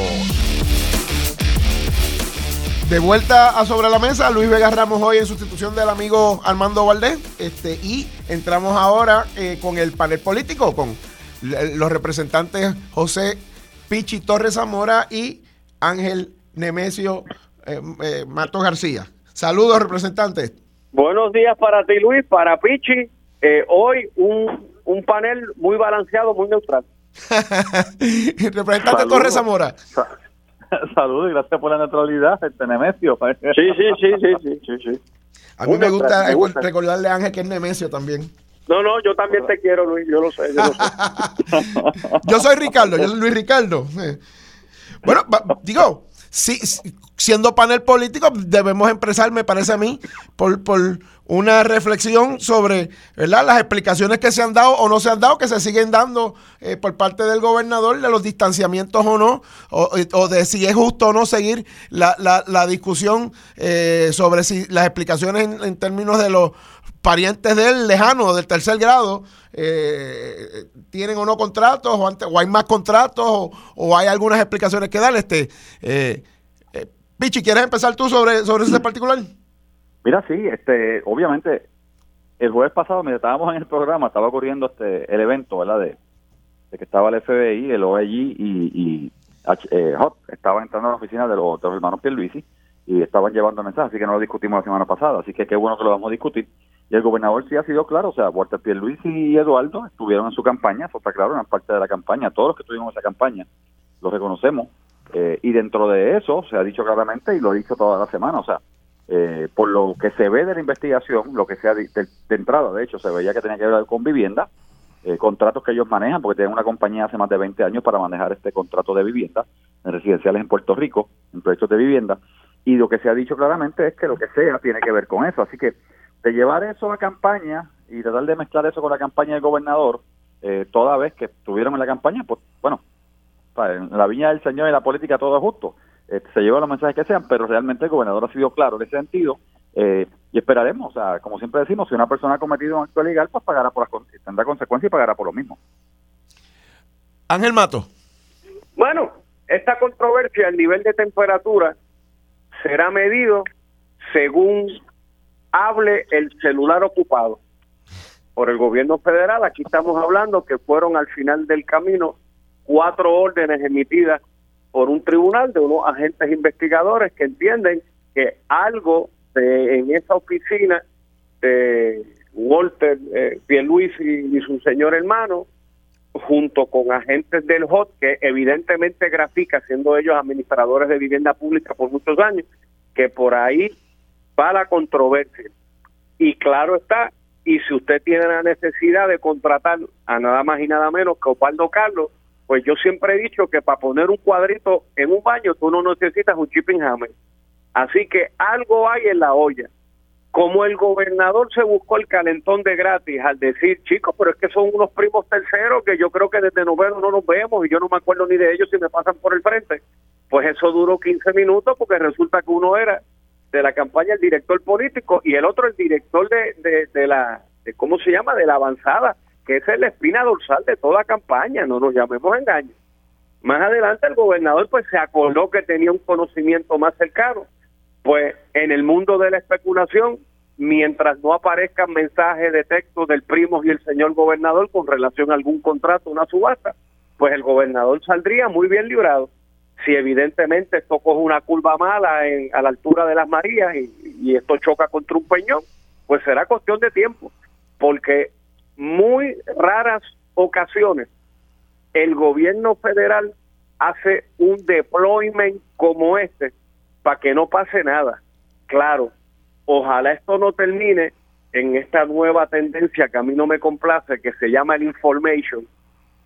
De vuelta a Sobre la Mesa, Luis Vega Ramos hoy en sustitución del amigo Armando Valdés. Este, y entramos ahora eh, con el panel político, con los representantes José Pichi Torres Zamora y Ángel Nemesio eh, eh, Mato García. Saludos, representantes. Buenos días para ti, Luis, para Pichi. hoy un, un panel muy balanceado, muy neutral. representante Torres Zamora. Saludos y gracias por la neutralidad, este Nemesio. Sí, sí, sí, sí, sí, sí, A mí me gusta, recordarle a Ángel que es Nemesio también. No, no, yo también te quiero, Luis, yo lo sé. Yo, lo sé. yo soy Ricardo, yo soy Luis Ricardo. Bueno, digo, si, siendo panel político, debemos empezar, me parece a mí, por, por una reflexión sobre ¿verdad? las explicaciones que se han dado o no se han dado, que se siguen dando eh, por parte del gobernador, de los distanciamientos o no, o, de si es justo o no seguir la, la, discusión eh, sobre si las explicaciones en, términos de los parientes del lejano, del tercer grado, eh, tienen o no contratos, o, o hay más contratos, o, hay algunas explicaciones que dar. Este, eh, Pichi, ¿quieres empezar tú sobre, sobre ese particular? Mira, sí, este, obviamente, el jueves pasado, mientras estábamos en el programa, estaba ocurriendo este el evento, ¿verdad? De, que estaba el FBI, el OEG y, y eh, HOT, estaban entrando a la oficina de los, de los hermanos Pierluisi y estaban llevando mensajes, así que no lo discutimos la semana pasada, así que qué bueno que lo vamos a discutir. Y el gobernador sí ha sido claro, o sea, Walter Pierluisi y Eduardo estuvieron en su campaña, eso está claro, en parte de la campaña, todos los que estuvimos en esa campaña, lo reconocemos, eh, y dentro de eso se ha dicho claramente, y lo he dicho toda la semana, o sea, eh, por lo que se ve de la investigación, lo que sea de, entrada, de hecho, se veía que tenía que ver con vivienda, eh, contratos que ellos manejan, porque tienen una compañía hace más de 20 años para manejar este contrato de vivienda en residenciales en Puerto Rico, en proyectos de vivienda, y lo que se ha dicho claramente es que lo que sea tiene que ver con eso. Así que de llevar eso a campaña y tratar de mezclar eso con la campaña del gobernador, eh, toda vez que estuvieron en la campaña, pues bueno, en la viña del Señor y la política todo es justo. Eh, se llevan los mensajes que sean, pero realmente el gobernador ha sido claro en ese sentido eh, y esperaremos, o sea, como siempre decimos, si una persona ha cometido un acto ilegal, pues pagará por las tendrá consecuencias y pagará por lo mismo. Ángel Mato. Bueno, esta controversia, el nivel de temperatura será medido según hable el celular ocupado por el gobierno federal. Aquí estamos hablando que fueron al final del camino cuatro órdenes emitidas por un tribunal de unos agentes investigadores que entienden que algo de, en esa oficina de Walter eh, Pierluisi y su señor hermano, junto con agentes del HOT, que evidentemente grafica, siendo ellos administradores de vivienda pública por muchos años, que por ahí va la controversia. Y claro está, y si usted tiene la necesidad de contratar a nada más y nada menos que Osvaldo Carlos, pues yo siempre he dicho que para poner un cuadrito en un baño tú no necesitas un chipping hammer. Así que algo hay en la olla. Como el gobernador se buscó el calentón de gratis al decir, chicos, pero es que son unos primos terceros que yo creo que desde noveno no nos vemos y yo no me acuerdo ni de ellos si me pasan por el frente. Pues eso duró 15 minutos porque resulta que uno era de la campaña el director político y el otro el director de, de, de la, de, ¿cómo se llama? De la avanzada que esa es la espina dorsal de toda campaña, no nos llamemos engaños. Más adelante el gobernador pues se acordó que tenía un conocimiento más cercano. Pues en el mundo de la especulación, mientras no aparezcan mensajes de texto del primo y el señor gobernador con relación a algún contrato, una subasta, pues el gobernador saldría muy bien librado. Si evidentemente esto coge una curva mala en, a la altura de las Marías y, y esto choca contra un peñón, pues será cuestión de tiempo, porque muy raras ocasiones el gobierno federal hace un deployment como este para que no pase nada. Claro, ojalá esto no termine en esta nueva tendencia que a mí no me complace, que se llama el information,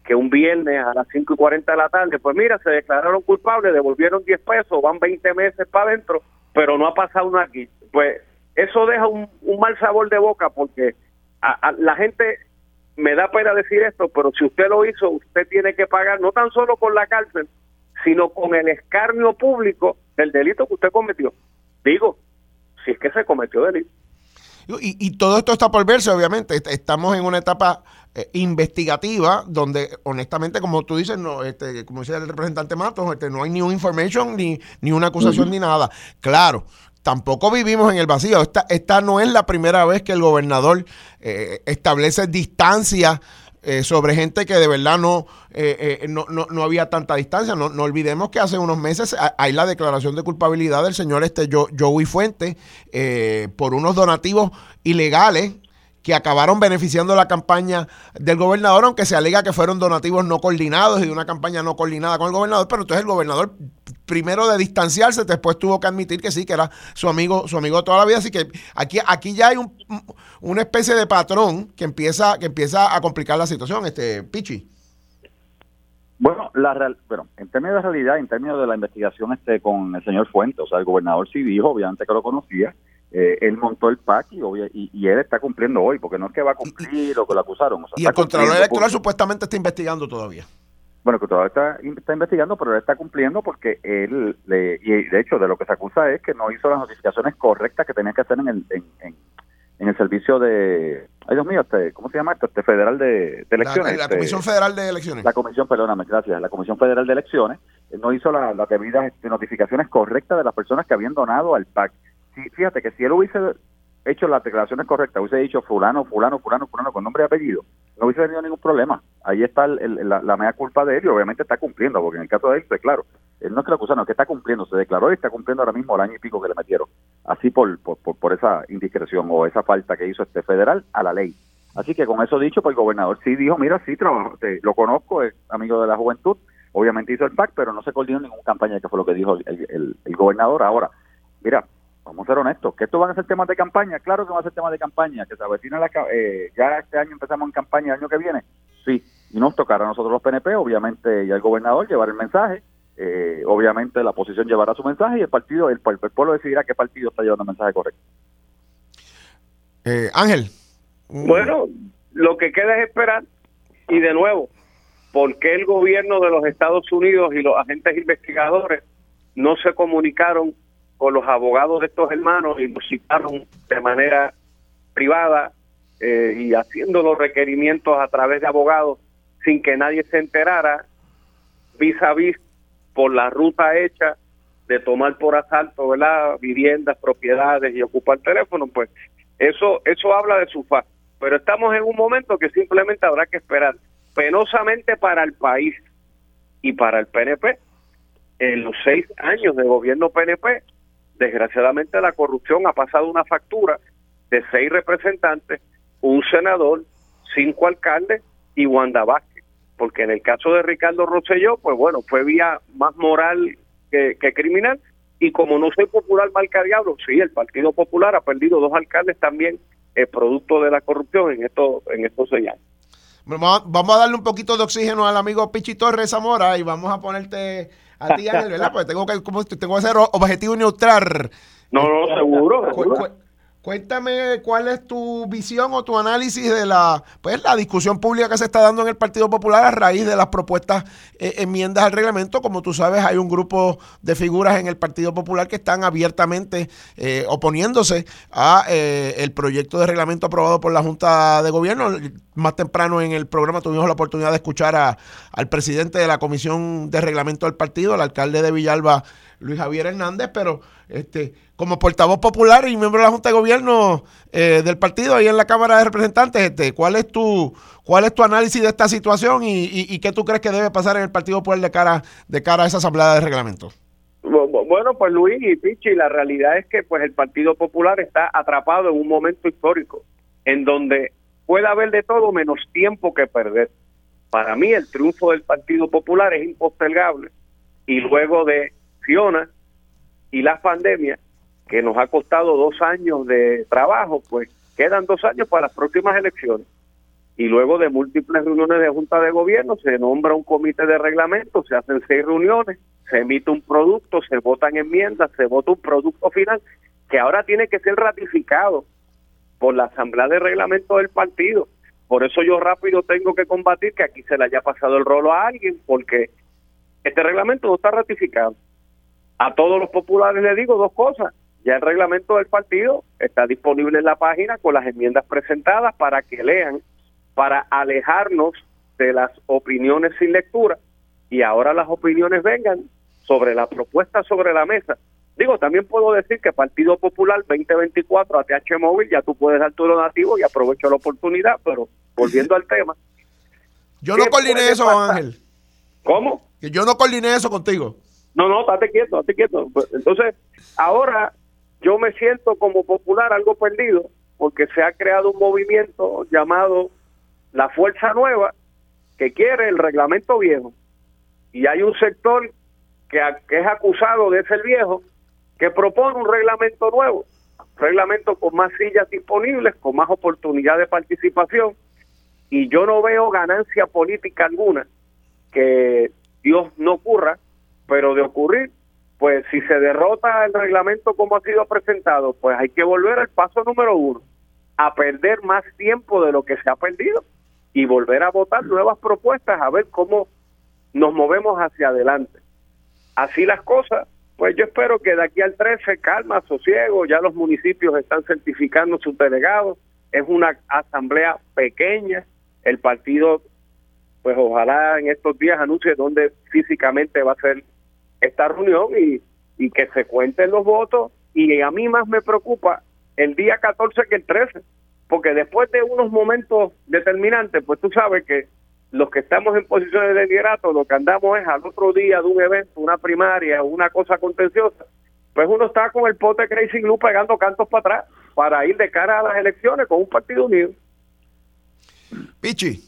que un viernes a las 5 y 40 de la tarde, pues mira, se declararon culpables, devolvieron 10 pesos, van 20 meses para adentro, pero no ha pasado nada aquí. Pues eso deja un, un mal sabor de boca porque a, la gente me da pena decir esto, pero si usted lo hizo, usted tiene que pagar no tan solo con la cárcel, sino con el escarnio público del delito que usted cometió. Digo, si es que se cometió delito. Y, y todo esto está por verse, obviamente. Estamos en una etapa eh, investigativa donde, honestamente, como tú dices, no, este, como dice el representante Matos, este, no hay ni un information, ni, ni una acusación, ni nada. Claro, tampoco vivimos en el vacío. Esta, esta no es la primera vez que el gobernador eh, establece distancia eh, sobre gente que de verdad no, eh, no, no, había tanta distancia. No, no, olvidemos que hace unos meses hay la declaración de culpabilidad del señor este Joey Fuente por unos donativos ilegales que acabaron beneficiando la campaña del gobernador, aunque se alega que fueron donativos no coordinados y de una campaña no coordinada con el gobernador, pero entonces el gobernador primero de distanciarse, después tuvo que admitir que sí, que era su amigo, su amigo toda la vida, así que aquí, aquí ya hay un, una especie de patrón que empieza, que empieza a complicar la situación, este Pichi. Bueno, la real, bueno, en términos de realidad, en términos de la investigación este con el señor Fuentes, o sea, el gobernador sí dijo, obviamente que lo conocía, eh, él montó el PAC y, y, él está cumpliendo hoy, porque no es que va a cumplir lo que lo acusaron. y el Contralor Electoral supuestamente está investigando todavía. Bueno, que todavía está, está investigando, pero él está cumpliendo porque él, le, y de hecho, de lo que se acusa es que no hizo las notificaciones correctas que tenía que hacer en el, en, en, el servicio de, ay Dios mío, este, ¿cómo se llama esto? Este federal de, elecciones. La, este, Comisión Federal de Elecciones. La Comisión, perdóname, gracias, la Comisión Federal de Elecciones no hizo las la debidas este, notificaciones correctas de las personas que habían donado al PAC. Fíjate que si él hubiese hecho las declaraciones correctas, hubiese dicho fulano, fulano, fulano, fulano, con nombre y apellido, no hubiese tenido ningún problema. Ahí está el, la, la media culpa de él y obviamente está cumpliendo, porque en el caso de él, pues claro, él no es que lo acusaron, que está cumpliendo, se declaró y está cumpliendo ahora mismo el año y pico que le metieron, así por, por, por, esa indiscreción o esa falta que hizo este federal a la ley. Así que con eso dicho, pues el gobernador sí dijo, mira, sí, trabajo, lo conozco, es amigo de la juventud, obviamente hizo el PAC, pero no se coordinó ninguna campaña, que fue lo que dijo el gobernador. Ahora, mira, vamos a ser honestos, que esto van a ser temas de campaña, claro que van a ser temas de campaña, que se avecina la, eh, ya este año empezamos en campaña, el año que viene, sí, y nos tocará a nosotros los PNP, obviamente, y al gobernador llevar el mensaje, eh, obviamente la oposición llevará su mensaje y el partido, el, pueblo decidirá qué partido está llevando el mensaje correcto. Eh, Ángel. Bueno, lo que queda es esperar y de nuevo, ¿por qué el gobierno de los Estados Unidos y los agentes investigadores no se comunicaron con los abogados de estos hermanos y los citaron de manera privada eh, y haciendo los requerimientos a través de abogados sin que nadie se enterara vis a vis por la ruta hecha de tomar por asalto ¿verdad? viviendas, propiedades y ocupar teléfono, pues eso eso habla de su faz. Pero estamos en un momento que simplemente habrá que esperar. Penosamente para el país y para el PNP, en los seis años de gobierno PNP, desgraciadamente la corrupción ha pasado una factura de seis representantes, un senador, cinco alcaldes y Wanda Vázquez. Porque en el caso de Ricardo Rosselló, pues bueno, fue vía más moral que, criminal. Y como no soy popular, marca diablo, sí, el Partido Popular ha perdido dos alcaldes también eh, producto de la corrupción en, esto, en estos seis años. Vamos a darle un poquito de oxígeno al amigo Pichi Torres Zamora y vamos a ponerte a ti, Ángel, ¿verdad? Porque tengo que, como, tengo que ser objetivo neutral. No, no, seguro. Cuéntame cuál es tu visión o tu análisis de la pues la discusión pública que se está dando en el Partido Popular a raíz de las propuestas eh, enmiendas al reglamento. Como tú sabes, hay un grupo de figuras en el Partido Popular que están abiertamente eh, oponiéndose a eh, el proyecto de reglamento aprobado por la Junta de Gobierno. Más temprano en el programa tuvimos la oportunidad de escuchar a, al presidente de la Comisión de Reglamento del partido, el alcalde de Villalba, Luis Javier Hernández, pero este como portavoz popular y miembro de la Junta de Gobierno eh, del partido ahí en la Cámara de Representantes, este, ¿cuál es tu cuál es tu análisis de esta situación y, qué tú crees que debe pasar en el Partido Popular de cara de cara a esa asamblea de reglamento? Bueno, pues Luis y Pichi, la realidad es que pues el Partido Popular está atrapado en un momento histórico en donde puede haber de todo menos tiempo que perder. Para mí el triunfo del Partido Popular es impostergable y luego de Fiona y la pandemia que nos ha costado dos años de trabajo, pues quedan dos años para las próximas elecciones. Y luego de múltiples reuniones de Junta de Gobierno, se nombra un comité de reglamento, se hacen seis reuniones, se emite un producto, se votan enmiendas, se vota un producto final, que ahora tiene que ser ratificado por la Asamblea de Reglamento del partido. Por eso yo rápido tengo que combatir que aquí se le haya pasado el rolo a alguien, porque este reglamento no está ratificado. A todos los populares le digo dos cosas. Ya el reglamento del partido está disponible en la página con las enmiendas presentadas para que lean, para alejarnos de las opiniones sin lectura y ahora las opiniones vengan sobre la propuesta sobre la mesa. Digo, también puedo decir que Partido Popular 2024 ATH Móvil ya tú puedes dar tu donativo y aprovecho la oportunidad, pero volviendo al tema. Yo no coordiné eso, Ángel. ¿Cómo? Que yo no coordiné eso contigo. No, no, estate quieto, estate quieto. Pues, entonces, ahora yo me siento como popular algo perdido porque se ha creado un movimiento llamado la Fuerza Nueva que quiere el reglamento viejo. Y hay un sector que, es acusado de ser viejo que propone un reglamento nuevo, reglamento con más sillas disponibles, con más oportunidad de participación. Y yo no veo ganancia política alguna que Dios no ocurra, pero de ocurrir, pues si se derrota el reglamento como ha sido presentado, pues hay que volver al paso número uno, a perder más tiempo de lo que se ha perdido y volver a votar nuevas propuestas a ver cómo nos movemos hacia adelante. Así las cosas, pues yo espero que de aquí al 13 calma, sosiego, ya los municipios están certificando sus delegados, es una asamblea pequeña, el partido pues ojalá en estos días anuncie dónde físicamente va a ser esta reunión y, y que se cuenten los votos y a mí más me preocupa el día 14 que el 13, porque después de unos momentos determinantes, pues tú sabes que los que estamos en posiciones de liderato, lo que andamos es al otro día de un evento, una primaria, una cosa contenciosa, pues uno está con el pote Crazy Glue pegando cantos para atrás para ir de cara a las elecciones con un partido unido. Pichi.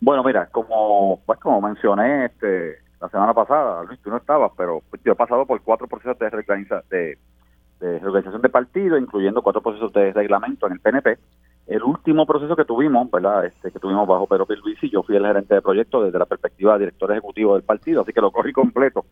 Bueno, mira, como pues como mencioné este la semana pasada, Luis, tú no estabas, pero yo he pasado por cuatro procesos de, reorganiza, de, de reorganización de partido, incluyendo cuatro procesos de reglamento en el PNP. El último proceso que tuvimos, ¿verdad? Este, que tuvimos bajo Pedro y yo fui el gerente de proyecto desde la perspectiva de director ejecutivo del partido, así que lo corrí completo.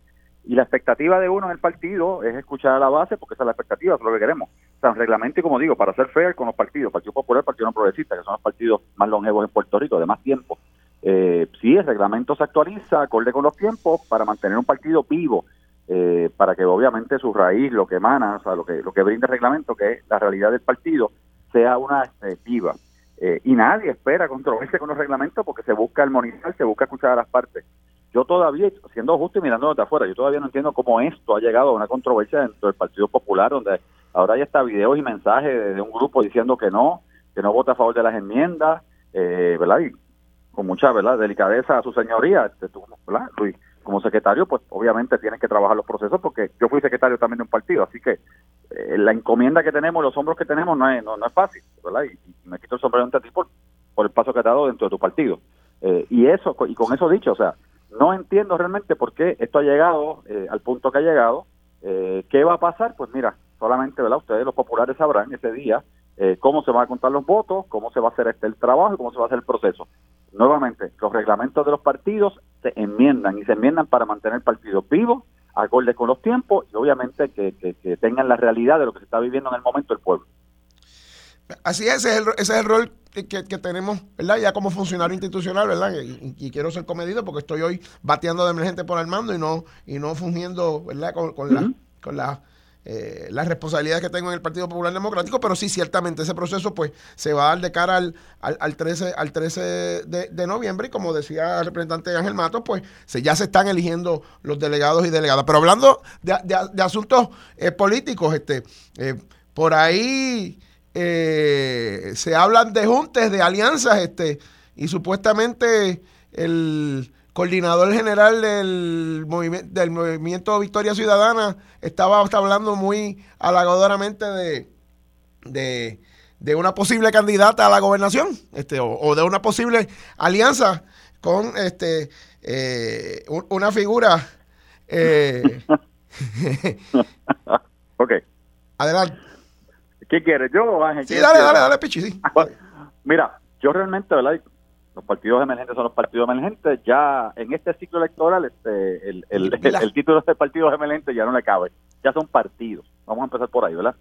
Y la expectativa de uno en el partido es escuchar a la base, porque esa es la expectativa, eso es lo que queremos. O sea, reglamento y como digo, para ser fair con los partidos, Partido Popular, Partido No Progresista, que son los partidos más longevos en Puerto Rico, de más tiempo, eh, sí, el reglamento se actualiza acorde con los tiempos para mantener un partido vivo, eh, para que obviamente su raíz, lo que emana, o sea, lo que, lo que brinda el reglamento, que es la realidad del partido, sea una viva. Eh, y nadie espera controversia con los reglamentos porque se busca armonizar, se busca escuchar a las partes. Yo todavía, siendo justo y mirando de afuera, yo todavía no entiendo cómo esto ha llegado a una controversia dentro del Partido Popular, donde ahora ya está videos y mensajes de, un grupo diciendo que no, que no vota a favor de las enmiendas, eh, ¿verdad? Y con mucha verdad delicadeza a su señoría, este, tú, Luis, como secretario, pues obviamente tienes que trabajar los procesos porque yo fui secretario también de un partido, así que eh, la encomienda que tenemos, los hombros que tenemos no es, no, es fácil, ¿verdad? Y, me quito el sombrero ante ti por, por el paso que has dado dentro de tu partido. Eh, y eso, y con eso dicho, o sea, no entiendo realmente por qué esto ha llegado eh, al punto que ha llegado. ¿Qué va a pasar? Pues mira, solamente, ¿verdad? Ustedes los populares sabrán ese día cómo se van a contar los votos, cómo se va a hacer este el trabajo y cómo se va a hacer el proceso nuevamente, los reglamentos de los partidos se enmiendan y se enmiendan para mantener el partido vivo, acorde con los tiempos y obviamente que, tengan la realidad de lo que se está viviendo en el momento el pueblo. Así es, ese es el, ese es el rol que, tenemos, ¿verdad? Ya como funcionario institucional, ¿verdad? Y, quiero ser comedido porque estoy hoy bateando de emergente por el mando y no y no fungiendo, ¿verdad? Con, la, con la eh, las responsabilidades que tengo en el Partido Popular Democrático, pero sí, ciertamente ese proceso pues se va a dar de cara al, al, 13, al 13 de, noviembre y como decía el representante Ángel Matos, pues se, ya se están eligiendo los delegados y delegadas. Pero hablando de, asuntos eh, políticos, este, eh, por ahí se hablan de juntes, de alianzas, este, y supuestamente el coordinador general del, movimiento, del movimiento Victoria Ciudadana estaba hablando muy halagadoramente de, de, una posible candidata a la gobernación este, o, de una posible alianza con este eh, una figura. Eh, ok. Adelante. ¿Qué quieres? ¿Yo, Ángel? Sí, dale, dale, dale, Pichi, sí. Mira, yo realmente, ¿verdad? Los partidos emergentes son los partidos emergentes. Ya en este ciclo electoral, este, el, el, título de partidos emergentes ya no le cabe. Ya son partidos. Vamos a empezar por ahí, ¿verdad?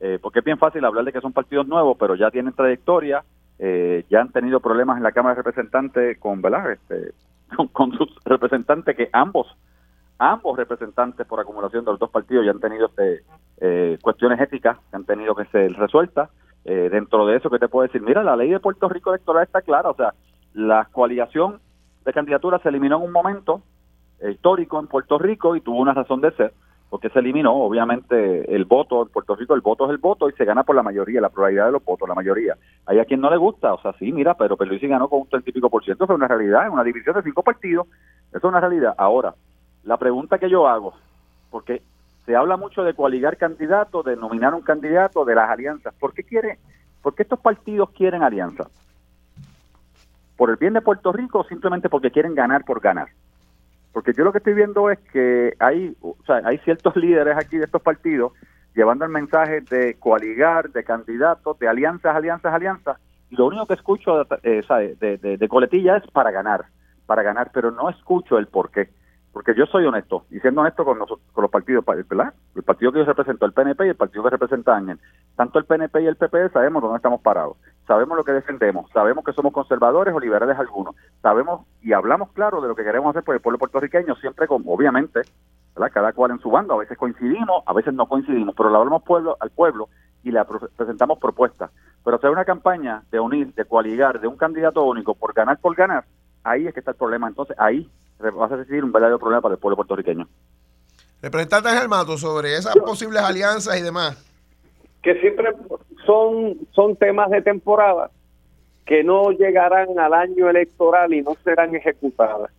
Eh, porque es bien fácil hablar de que son partidos nuevos, pero ya tienen trayectoria, eh, ya han tenido problemas en la Cámara de Representantes con, ¿verdad? Este, con, sus representantes que ambos, ambos representantes por acumulación de los dos partidos ya han tenido este, eh, cuestiones éticas que han tenido que ser resueltas. dentro de eso, que te puedo decir? Mira, la ley de Puerto Rico electoral está clara, o sea, la coaligación de candidaturas se eliminó en un momento histórico en Puerto Rico y tuvo una razón de ser, porque se eliminó, obviamente, el voto en Puerto Rico, el voto es el voto y se gana por la mayoría, la probabilidad de los votos, la mayoría. Hay a quien no le gusta, o sea, sí, mira, pero Luis ganó con un 30 y pico por ciento, fue una realidad, es una división de cinco partidos, eso es una realidad. Ahora, la pregunta que yo hago, porque se habla mucho de coaligar candidatos, de nominar un candidato, de las alianzas, ¿por qué quiere, por qué estos partidos quieren alianzas? Por el bien de Puerto Rico o simplemente porque quieren ganar por ganar. Porque yo lo que estoy viendo es que hay, o sea, hay ciertos líderes aquí de estos partidos llevando el mensaje de coaligar, de candidatos, de alianzas, alianzas, alianzas, y lo único que escucho eh, de, de, coletilla es para ganar, para ganar, pero no escucho el por qué. Porque yo soy honesto, y siendo honesto con, nosotros, con los partidos, ¿verdad? El partido que yo represento, el PNP y el partido que representa Ángel. Tanto el PNP y el PP sabemos dónde estamos parados, sabemos lo que defendemos, sabemos que somos conservadores o liberales algunos, sabemos y hablamos claro de lo que queremos hacer por el pueblo puertorriqueño, siempre con, obviamente, ¿verdad? Cada cual en su bando, a veces coincidimos, a veces no coincidimos, pero le hablamos pueblo, al pueblo y le presentamos propuestas. Pero hacer una campaña de unir, de coaligar, de un candidato único por ganar por ganar, ahí es que está el problema. Entonces, ahí va a decir un verdadero problema para el pueblo puertorriqueño. Representante Ángel Mato, sobre esas posibles alianzas y demás. Que siempre son, son temas de temporada que no llegarán al año electoral y no serán ejecutadas,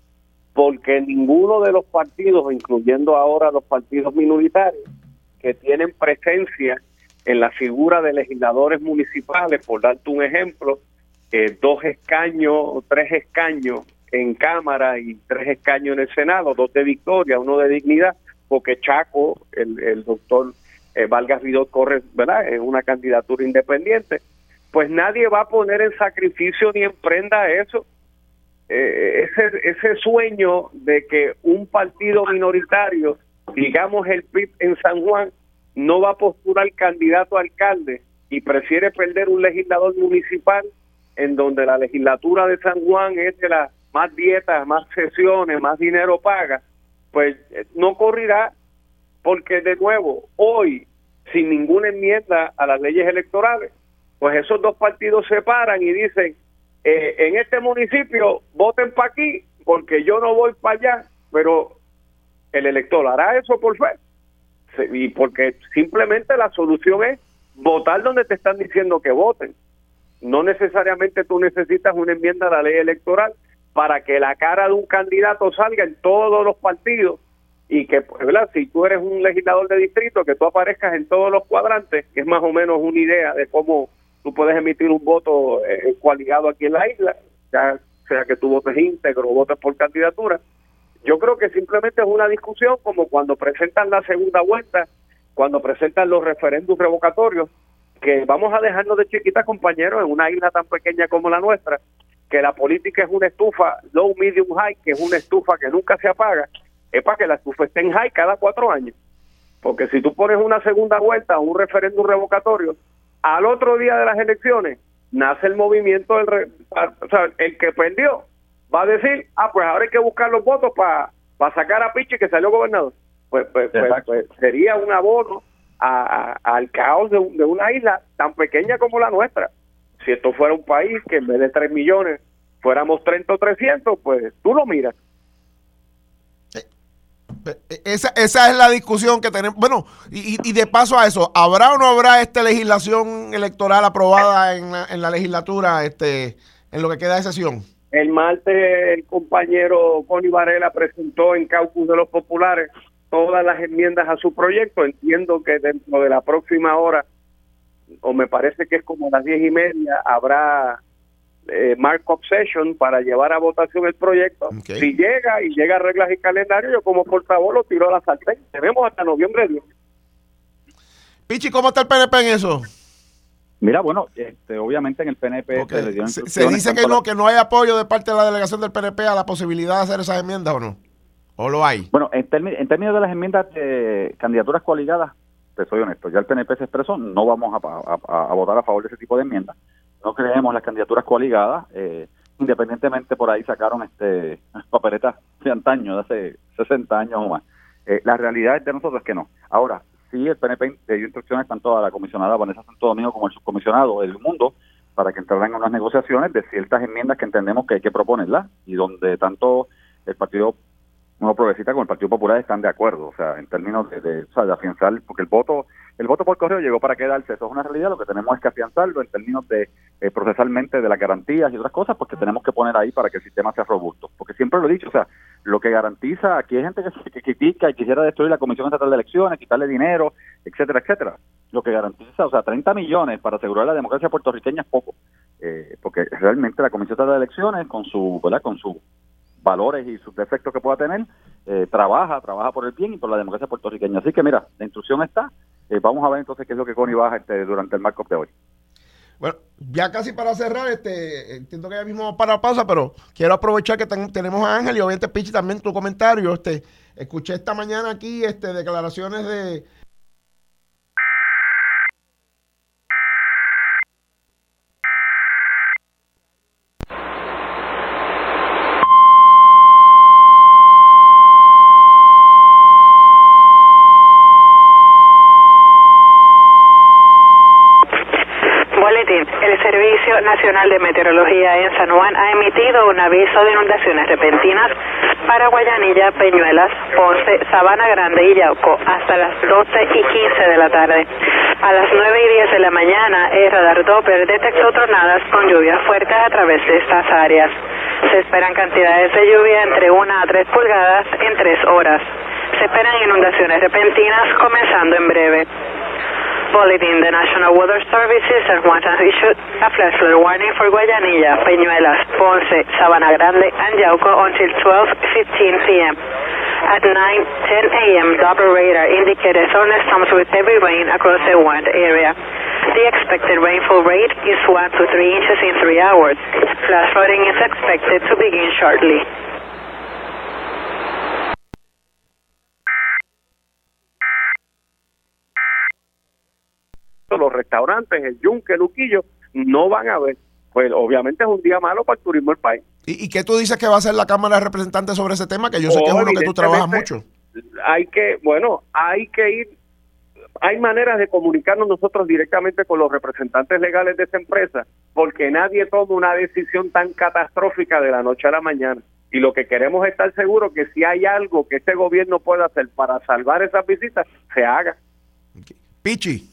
porque ninguno de los partidos, incluyendo ahora los partidos minoritarios, que tienen presencia en la figura de legisladores municipales, por darte un ejemplo, eh, dos escaños, tres escaños en Cámara y tres escaños en el Senado, dos de victoria, uno de dignidad, porque Chaco, el, doctor eh, Vargas Vidal corre, ¿verdad? Es una candidatura independiente. Pues nadie va a poner en sacrificio ni en prenda eso. Eh, ese, ese sueño de que un partido minoritario, digamos el PIB en San Juan, no va a postular candidato a alcalde y prefiere perder un legislador municipal en donde la legislatura de San Juan es de las más dietas, más sesiones, más dinero paga, pues eh, no correrá porque de nuevo, hoy, sin ninguna enmienda a las leyes electorales, pues esos dos partidos se paran y dicen, eh, en este municipio voten para aquí porque yo no voy para allá, pero el elector hará eso por fe y porque simplemente la solución es votar donde te están diciendo que voten. No necesariamente tú necesitas una enmienda a la ley electoral para que la cara de un candidato salga en todos los partidos y que, pues, ¿verdad? Si tú eres un legislador de distrito, que tú aparezcas en todos los cuadrantes, que es más o menos una idea de cómo tú puedes emitir un voto eh, coaligado aquí en la isla, ya sea que tú votes íntegro o votes por candidatura, yo creo que simplemente es una discusión como cuando presentan la segunda vuelta, cuando presentan los referéndums revocatorios, que vamos a dejarnos de chiquitas, compañeros, en una isla tan pequeña como la nuestra, que la política es una estufa low, medium, high, que es una estufa que nunca se apaga, es para que la estufa esté en high cada cuatro años. Porque si tú pones una segunda vuelta o un referéndum revocatorio, al otro día de las elecciones nace el movimiento, del o sea, el que perdió va a decir, ah, pues ahora hay que buscar los votos para sacar a Pichi que salió gobernador. Pues, pues, pues, pues sería un abono al caos de, una isla tan pequeña como la nuestra. Si esto fuera un país que en vez de 3 millones fuéramos 30 o 300, pues tú lo miras. Eh, eh, esa, esa es la discusión que tenemos. Bueno, y, y, de paso a eso, ¿habrá o no habrá esta legislación electoral aprobada en la, en la legislatura este, en lo que queda de sesión? El martes el compañero Connie Varela presentó en Caucus de los Populares todas las enmiendas a su proyecto. Entiendo que dentro de la próxima hora, o me parece que es como a las diez y media, habrá eh, markup session para llevar a votación el proyecto. Si llega y llega a reglas y calendario, yo como portavoz lo tiro a la sartén. Tenemos hasta noviembre 10. Pichi, ¿cómo está el PNP en eso? Mira, bueno, este, obviamente en el PNP se, dice que no, que no hay apoyo de parte de la delegación del PNP a la posibilidad de hacer esas enmiendas o no. ¿O lo hay? Bueno, en, en términos de las enmiendas de candidaturas coaligadas, te soy honesto, ya el PNP se expresó, no vamos a, votar a favor de ese tipo de enmiendas. No creemos las candidaturas coaligadas. Eh, independientemente por ahí sacaron este papeletas de antaño, de hace 60 años o más. Eh, la realidad es de nosotros es que no. Ahora, sí, el PNP dio instrucciones tanto a la comisionada Vanessa Santo Domingo como al subcomisionado del mundo para que entraran en unas negociaciones de ciertas enmiendas que entendemos que hay que proponerlas y donde tanto el Partido Nuevo Progresista como el Partido Popular están de acuerdo, o sea, en términos de, de, o sea, de afianzar, porque el voto el voto por correo llegó para quedarse, eso es una realidad, lo que tenemos es que afianzarlo en términos de eh, procesalmente de las garantías y otras cosas, porque tenemos que poner ahí para que el sistema sea robusto, porque siempre lo he dicho, o sea, lo que garantiza, aquí hay gente que, que critica y quisiera destruir la Comisión Estatal de Elecciones, quitarle dinero, etcétera, etcétera, lo que garantiza, o sea, 30 millones para asegurar la democracia puertorriqueña es poco, eh, porque realmente la Comisión Estatal de Elecciones con su, ¿verdad? con su valores y sus defectos que pueda tener, eh, trabaja, trabaja por el bien y por la democracia puertorriqueña. Así que mira, la instrucción está. Eh, vamos a ver entonces qué es lo que Connie baja este, durante el marco de hoy. Bueno, ya casi para cerrar, este, entiendo que ya mismo para la pausa, pero quiero aprovechar que tenemos a Ángel y obviamente Pichi también tu comentario. Este, escuché esta mañana aquí este, declaraciones de Nacional de Meteorología en San Juan ha emitido un aviso de inundaciones repentinas para Guayanilla, Peñuelas, Ponce, Sabana Grande y Yauco hasta las 12 y 15 de la tarde. A las 9 y 10 de la mañana, el radar Doppler detectó tronadas con lluvia fuerte a través de estas áreas. Se esperan cantidades de lluvia entre 1 a 3 pulgadas en 3 horas. Se esperan inundaciones repentinas comenzando en breve. Bulletin, the National Weather Services Juan has issued a flash flood warning for Guayanilla, Peñuelas, Ponce, Sabana Grande, and Yauco until 12.15 p.m. At 9.10 a.m., Doppler radar indicated thunderstorms with heavy rain across the warned area. The expected rainfall rate is 1 to 3 inches in 3 hours. Flash flooding is expected to begin shortly. Los restaurantes, el yunque, el luquillo, no van a ver. Pues obviamente es un día malo para el turismo del país. ¿Y, qué tú dices que va a hacer la Cámara de Representantes sobre ese tema? Que yo sé que es uno que tú trabajas mucho. Hay que, bueno, hay que ir, hay maneras de comunicarnos nosotros directamente con los representantes legales de esa empresa, porque nadie toma una decisión tan catastrófica de la noche a la mañana. Y lo que queremos es estar seguros que si hay algo que este gobierno pueda hacer para salvar esas visitas, se haga. Pichi.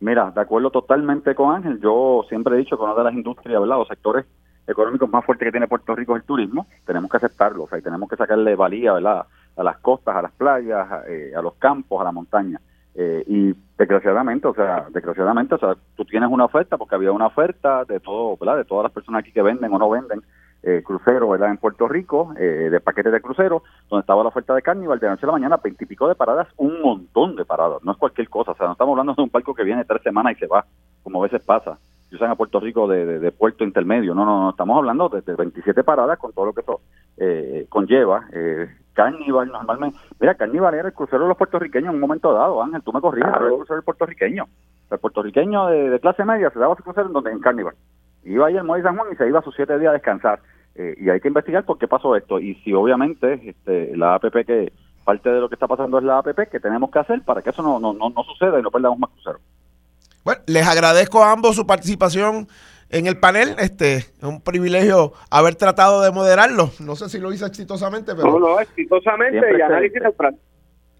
Mira, de acuerdo totalmente con Ángel, yo siempre he dicho que una de las industrias, ¿verdad? Los sectores económicos más fuertes que tiene Puerto Rico es el turismo, tenemos que aceptarlo, o sea, tenemos que sacarle valía, ¿verdad? A las costas, a las playas, a, eh, los campos, a la montaña. Eh, y desgraciadamente, o sea, desgraciadamente, o sea, tú tienes una oferta porque había una oferta de todo, ¿verdad? De todas las personas aquí que venden o no venden eh, crucero, ¿verdad? En Puerto Rico, eh, de paquetes de crucero, donde estaba la oferta de Carnival de noche a la mañana, veintipico de paradas, un montón de paradas, no es cualquier cosa, o sea, no estamos hablando de un palco que viene tres semanas y se va, como a veces pasa. Yo salgo a Puerto Rico de, puerto intermedio, no, no, no, estamos hablando de, 27 paradas con todo lo que eso eh, conlleva. Eh, Carnival, normalmente, mira, Carnival era el crucero de los puertorriqueños en un momento dado, Ángel, tú me corriges, pero el crucero del puertorriqueño. El puertorriqueño de, clase media se daba su crucero en, donde, en Carnival. Iba ahí el Muelle San Juan y se iba a sus siete días a descansar eh, y hay que investigar por qué pasó esto y si obviamente este, la APP que parte de lo que está pasando es la APP que tenemos que hacer para que eso no, no, no, suceda y no perdamos más cruceros. Bueno, les agradezco a ambos su participación en el panel. Este es un privilegio haber tratado de moderarlo. No sé si lo hice exitosamente, pero. No, no, exitosamente y análisis neutral.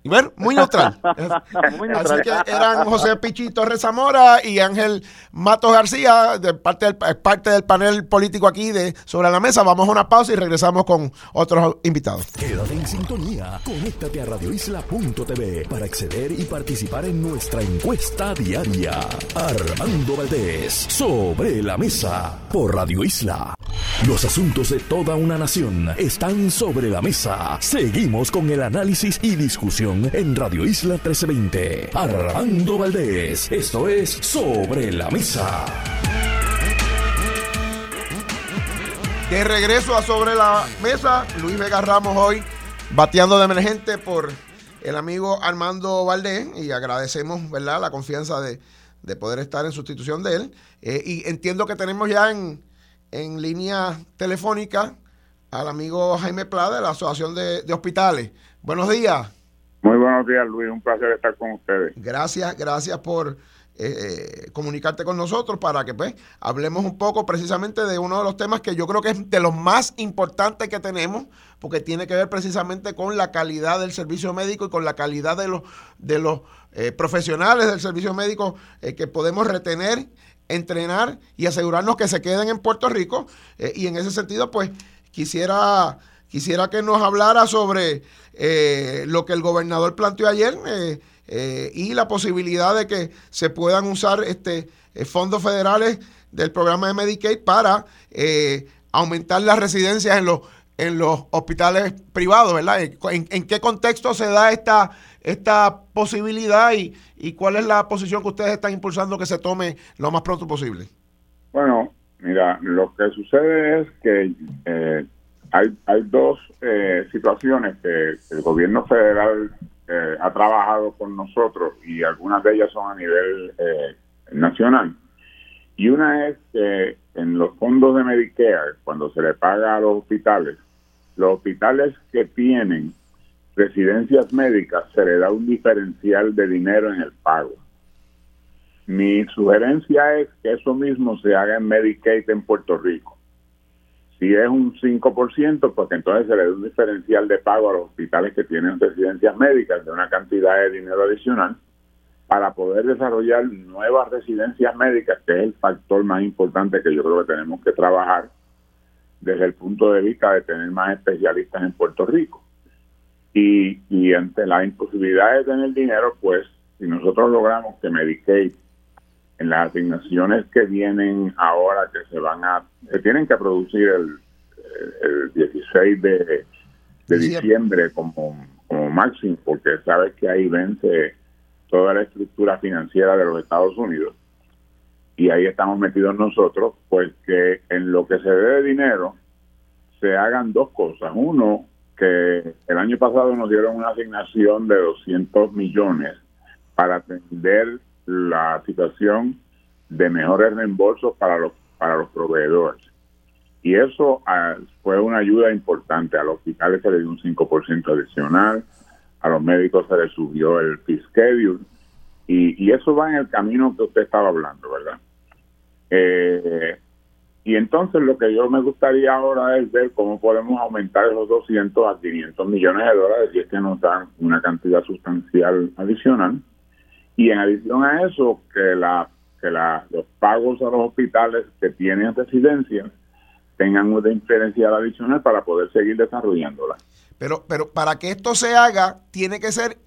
Bueno, muy neutral. Así que eran José Pichi Torres Zamora y Ángel Matos García, de parte del, parte del panel político aquí de Sobre la Mesa. Vamos a una pausa y regresamos con otros invitados. Quédate en sintonía. Conéctate a radioisla.tv para acceder y participar en nuestra encuesta diaria. Armando Valdés, Sobre la Mesa, por Radio Isla. Los asuntos de toda una nación están sobre la mesa. Seguimos con el análisis y discusión en Radio Isla 1320. Armando Valdés, esto es Sobre la Mesa. De regreso a Sobre la Mesa, Luis Vega Ramos hoy bateando de emergente por el amigo Armando Valdés y agradecemos ¿verdad? la confianza de, poder estar en sustitución de él. Eh, y entiendo que tenemos ya en en línea telefónica al amigo Jaime Pla de la Asociación de, Hospitales. Buenos días. Muy buenos días, Luis. Un placer estar con ustedes. Gracias, gracias por eh, eh, comunicarte con nosotros para que pues hablemos un poco precisamente de uno de los temas que yo creo que es de los más importantes que tenemos, porque tiene que ver precisamente con la calidad del servicio médico y con la calidad de los, de los eh, profesionales del servicio médico que podemos retener entrenar y asegurarnos que se queden en Puerto Rico. Eh, y en ese sentido, pues quisiera, quisiera que nos hablara sobre eh, lo que el gobernador planteó ayer eh, y la posibilidad de que se puedan usar este, fondos federales del programa de Medicaid para aumentar las residencias en los, en los hospitales privados, ¿verdad? ¿En, qué contexto se da esta, esta posibilidad y, y cuál es la posición que ustedes están impulsando que se tome lo más pronto posible? Mira, lo que sucede es que eh, hay, hay dos eh, situaciones que el gobierno federal eh, ha trabajado con nosotros y algunas de ellas son a nivel nacional. Y una es que en los fondos de Medicare, cuando se le paga a los hospitales, los hospitales que tienen residencias médicas se le da un diferencial de dinero en el pago. Mi sugerencia es que eso mismo se haga en Medicaid en Puerto Rico. Si es un 5%, porque entonces se le da un diferencial de pago a los hospitales que tienen residencias médicas de una cantidad de dinero adicional para poder desarrollar nuevas residencias médicas, que es el factor más importante que yo creo que tenemos que trabajar desde el punto de vista de tener más especialistas en Puerto Rico. Y, y ante la imposibilidad de tener dinero, pues si nosotros logramos que Medicaid en las asignaciones que vienen ahora que se van a, se tienen que producir el, el 16 de, de diciembre como, como máximo, porque sabes que ahí vence toda la estructura financiera de los Estados Unidos y ahí estamos metidos nosotros, pues que en lo que se dé dinero se hagan dos cosas. Uno, que el año pasado nos dieron una asignación de 200 millones para atender la situación de mejores reembolsos para los para los proveedores. Y eso ah, fue una ayuda importante. A los hospitales se le dio un 5% adicional, a los médicos se les subió el fee schedule, y, y eso va en el camino que usted estaba hablando, ¿verdad? Eh, y entonces lo que yo me gustaría ahora es ver cómo podemos aumentar esos 200 a 500 millones de dólares si es que nos dan una cantidad sustancial adicional. Y en adición a eso, que, la, que la, los pagos a los hospitales que tienen residencias tengan una diferencial adicional para poder seguir desarrollándola. Pero, pero para que esto se haga, tiene que ser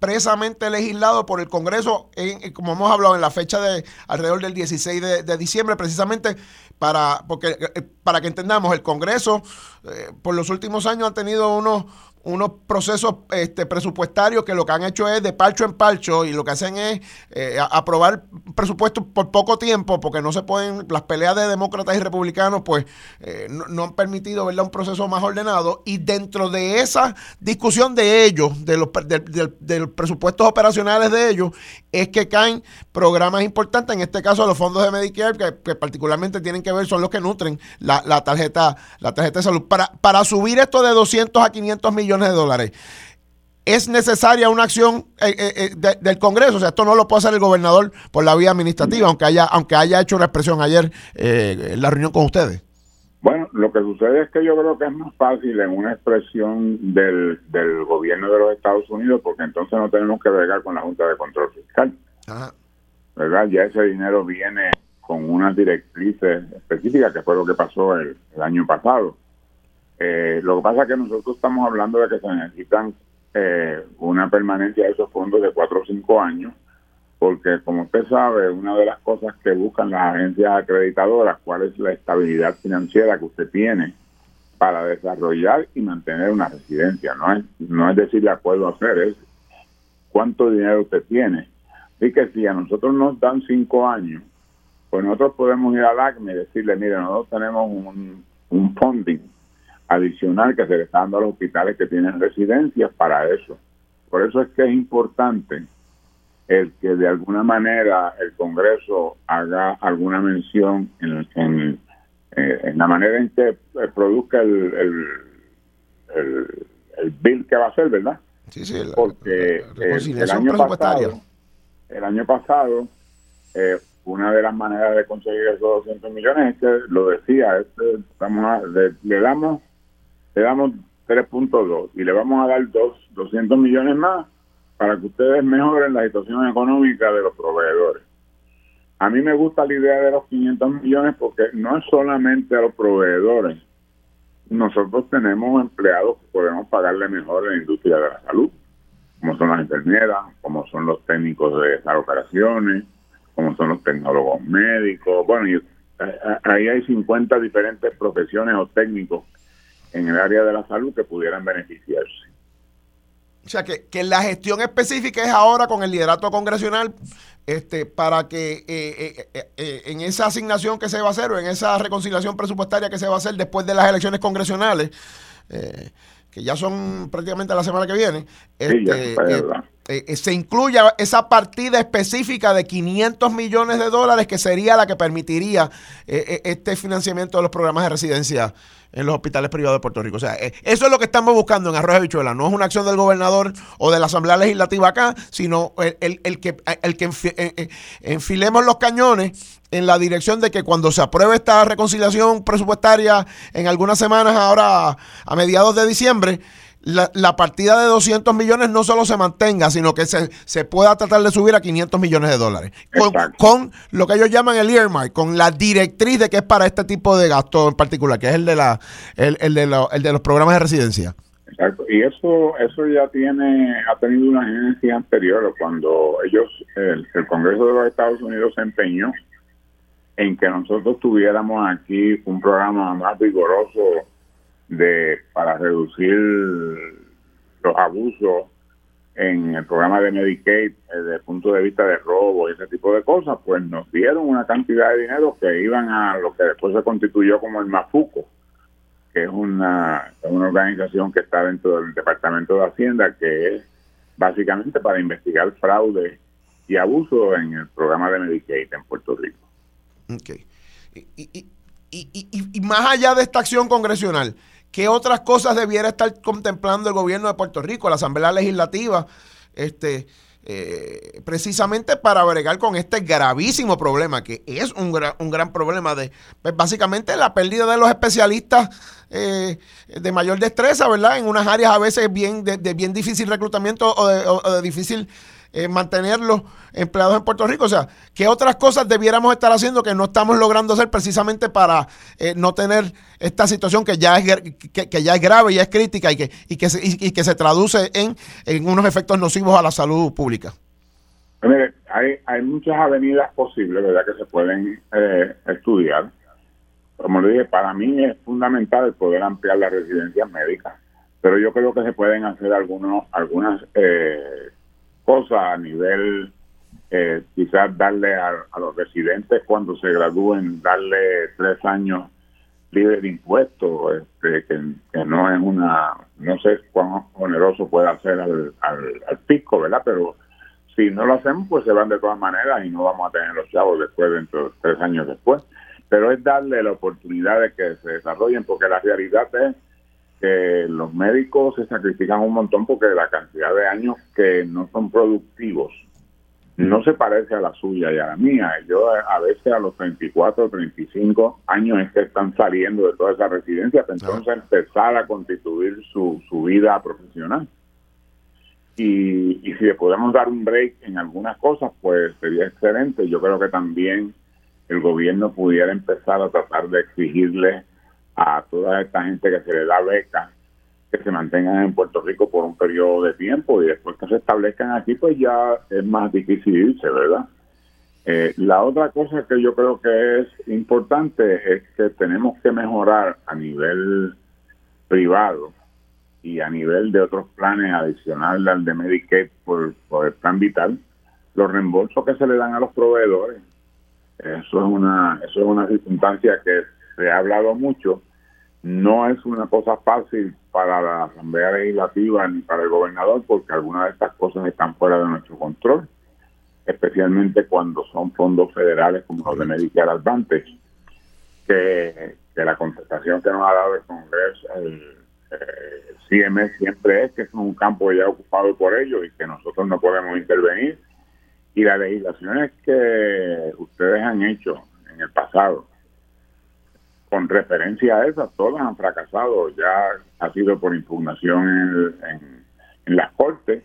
expresamente legislado por el Congreso, en, como hemos hablado en la fecha de alrededor del 16 de, de diciembre, precisamente para, porque, eh, para que entendamos, el Congreso eh, por los últimos años ha tenido unos unos procesos este, presupuestarios que lo que han hecho es de parcho en parcho y lo que hacen es eh, aprobar presupuestos por poco tiempo porque no se pueden, las peleas de demócratas y republicanos pues eh, no, han permitido verla un proceso más ordenado y dentro de esa discusión de ellos, de los, de, los presupuestos operacionales de ellos, es que caen programas importantes, en este caso los fondos de Medicare que, particularmente tienen que ver, son los que nutren la, la, tarjeta, la tarjeta de salud. Para, para subir esto de 200 a 500 millones de dólares. Es necesaria una acción eh, eh, eh, del Congreso, o sea, esto no lo puede hacer el gobernador por la vía administrativa, aunque haya, aunque haya hecho una expresión ayer en la reunión con ustedes. Bueno, lo que sucede es que yo creo que es más fácil en una expresión del, del gobierno de los Estados Unidos, porque entonces no tenemos que bregar con la Junta de Control Fiscal. ¿Verdad? Ya ese dinero viene con unas directrices específicas, que fue lo que pasó el año pasado. Eh, lo que pasa es que nosotros estamos hablando de que se necesitan eh, una permanencia de esos fondos de cuatro o cinco años, porque como usted sabe, una de las cosas que buscan las agencias acreditadoras, cuál es la estabilidad financiera que usted tiene para desarrollar y mantener una residencia. No es, no es decir, la puedo hacer, es cuánto dinero usted tiene. Así que si a nosotros nos dan cinco años, pues nosotros podemos ir al ACME y decirle, mire, nosotros tenemos un, un funding adicional que se le está dando a los hospitales que tienen residencias para eso. Por eso es que es importante el que de alguna manera el Congreso haga alguna mención en, en, eh, la manera en que eh, produzca el, el, el, bill que va a ser, ¿verdad? Sí, sí, porque el, año pasado, el año pasado eh, una de las maneras de conseguir esos 200 millones es que lo decía, este, estamos le damos le damos 3.2 y le vamos a dar dos, 200 millones más para que ustedes mejoren la situación económica de los proveedores. A mí me gusta la idea de los 500 millones porque no es solamente a los proveedores. Nosotros tenemos empleados que podemos pagarle mejor en la industria de la salud, como son las enfermeras, como son los técnicos de esas operaciones, como son los tecnólogos médicos. Bueno, y eh, ahí hay 50 diferentes profesiones o técnicos en el área de la salud que pudieran beneficiarse. sea, que, que la gestión específica es ahora con el liderato congresional este, para que eh, eh, eh, en esa asignación que se va a hacer o en esa reconciliación presupuestaria que se va a hacer después de las elecciones congresionales, que ya son prácticamente la semana que viene, este, se incluya esa partida específica de 500 millones de dólares que sería la que permitiría este financiamiento de los programas de residencia en los hospitales privados de Puerto Rico. O sea, eh, eso es lo que estamos buscando en Arroyo de Bichuela. No es una acción del gobernador o de la Asamblea Legislativa acá, sino el, el, que, el que eh, eh, enfilemos los cañones en la dirección de que cuando se apruebe esta reconciliación presupuestaria en algunas semanas, ahora a mediados de diciembre, la, partida de 200 millones no solo se mantenga, sino que se, se pueda tratar de subir a 500 millones de dólares. Con, lo que ellos llaman el earmark, con la directriz de que es para este tipo de gasto en particular, que es el de, la, el, el de, el de los programas de residencia. Exacto. Y eso eso ya tiene ha tenido una agencia anterior cuando ellos el, el Congreso de los Estados Unidos se empeñó en que nosotros tuviéramos aquí un programa más vigoroso de para reducir los abusos en el programa de Medicaid eh, desde el punto de vista de robo y ese tipo de cosas, pues nos dieron una cantidad de dinero que iban a lo que después se constituyó como el MAFUCO, que es una, una organización que está dentro del Departamento de Hacienda, que es básicamente para investigar fraude y abuso en el programa de Medicaid en Puerto Rico. Okay. y, y más allá de esta acción congresional, ¿Qué otras cosas debiera estar contemplando el gobierno de Puerto Rico, la Asamblea Legislativa, este, eh, precisamente para bregar con este gravísimo problema, que es un, un gran problema de, pues, básicamente, la pérdida de los especialistas eh, de mayor destreza, ¿verdad? En unas áreas a veces bien de, bien difícil reclutamiento o de, o de difícil eh, mantenerlos empleados en Puerto Rico. O sea, ¿qué otras cosas debiéramos estar haciendo que no estamos logrando hacer precisamente para eh, no tener esta situación que ya es, que, ya es grave y es crítica y que, y que, se, y, que se traduce en, en, unos efectos nocivos a la salud pública? Mire, hay, hay muchas avenidas posibles, ¿verdad?, que se pueden eh, estudiar. Como le dije, para mí es fundamental poder ampliar las residencias médicas, pero yo creo que se pueden hacer algunos, algunas eh, cosas a nivel, eh, quizás darle a, los residentes cuando se gradúen, darle tres años libre de impuestos, este, que, no es una, no sé cuán oneroso puede hacer al, al, al pico, ¿verdad? Pero si no lo hacemos, pues se van de todas maneras y no vamos a tener los chavos después, dentro de tres años después. Pero es darle la oportunidad de que se desarrollen, porque la realidad es que los médicos se sacrifican un montón porque la cantidad de años que no son productivos no se parece a la suya y a la mía. Yo a veces a los 34 o 35 años es que están saliendo de toda esa residencia, entonces empezar a constituir su, su vida profesional. Y, y si le podemos dar un break en algunas cosas, pues sería excelente. Yo creo que también el gobierno pudiera empezar a tratar de exigirle a toda esta gente que se le da beca que se mantengan en Puerto Rico por un periodo de tiempo y después que se establezcan aquí, pues ya es más difícil irse, ¿verdad? Eh, la otra cosa que yo creo que es importante es que tenemos que mejorar a nivel privado y a nivel de otros planes adicionales al de Medicaid por, por el plan vital, los reembolsos que se le dan a los proveedores. Eso es una, eso es una circunstancia que se ha hablado mucho no es una cosa fácil para la Asamblea Legislativa ni para el gobernador porque algunas de estas cosas están fuera de nuestro control, especialmente cuando son fondos federales como los de Medicare Advantage, que, la contestación que nos ha dado el Congreso, el, CMS siempre es que es un campo ya ocupado por ellos y que nosotros no podemos intervenir. Y las legislaciones que ustedes han hecho en el pasado con referencia a esas, todas han fracasado, ya ha sido por impugnación en, las cortes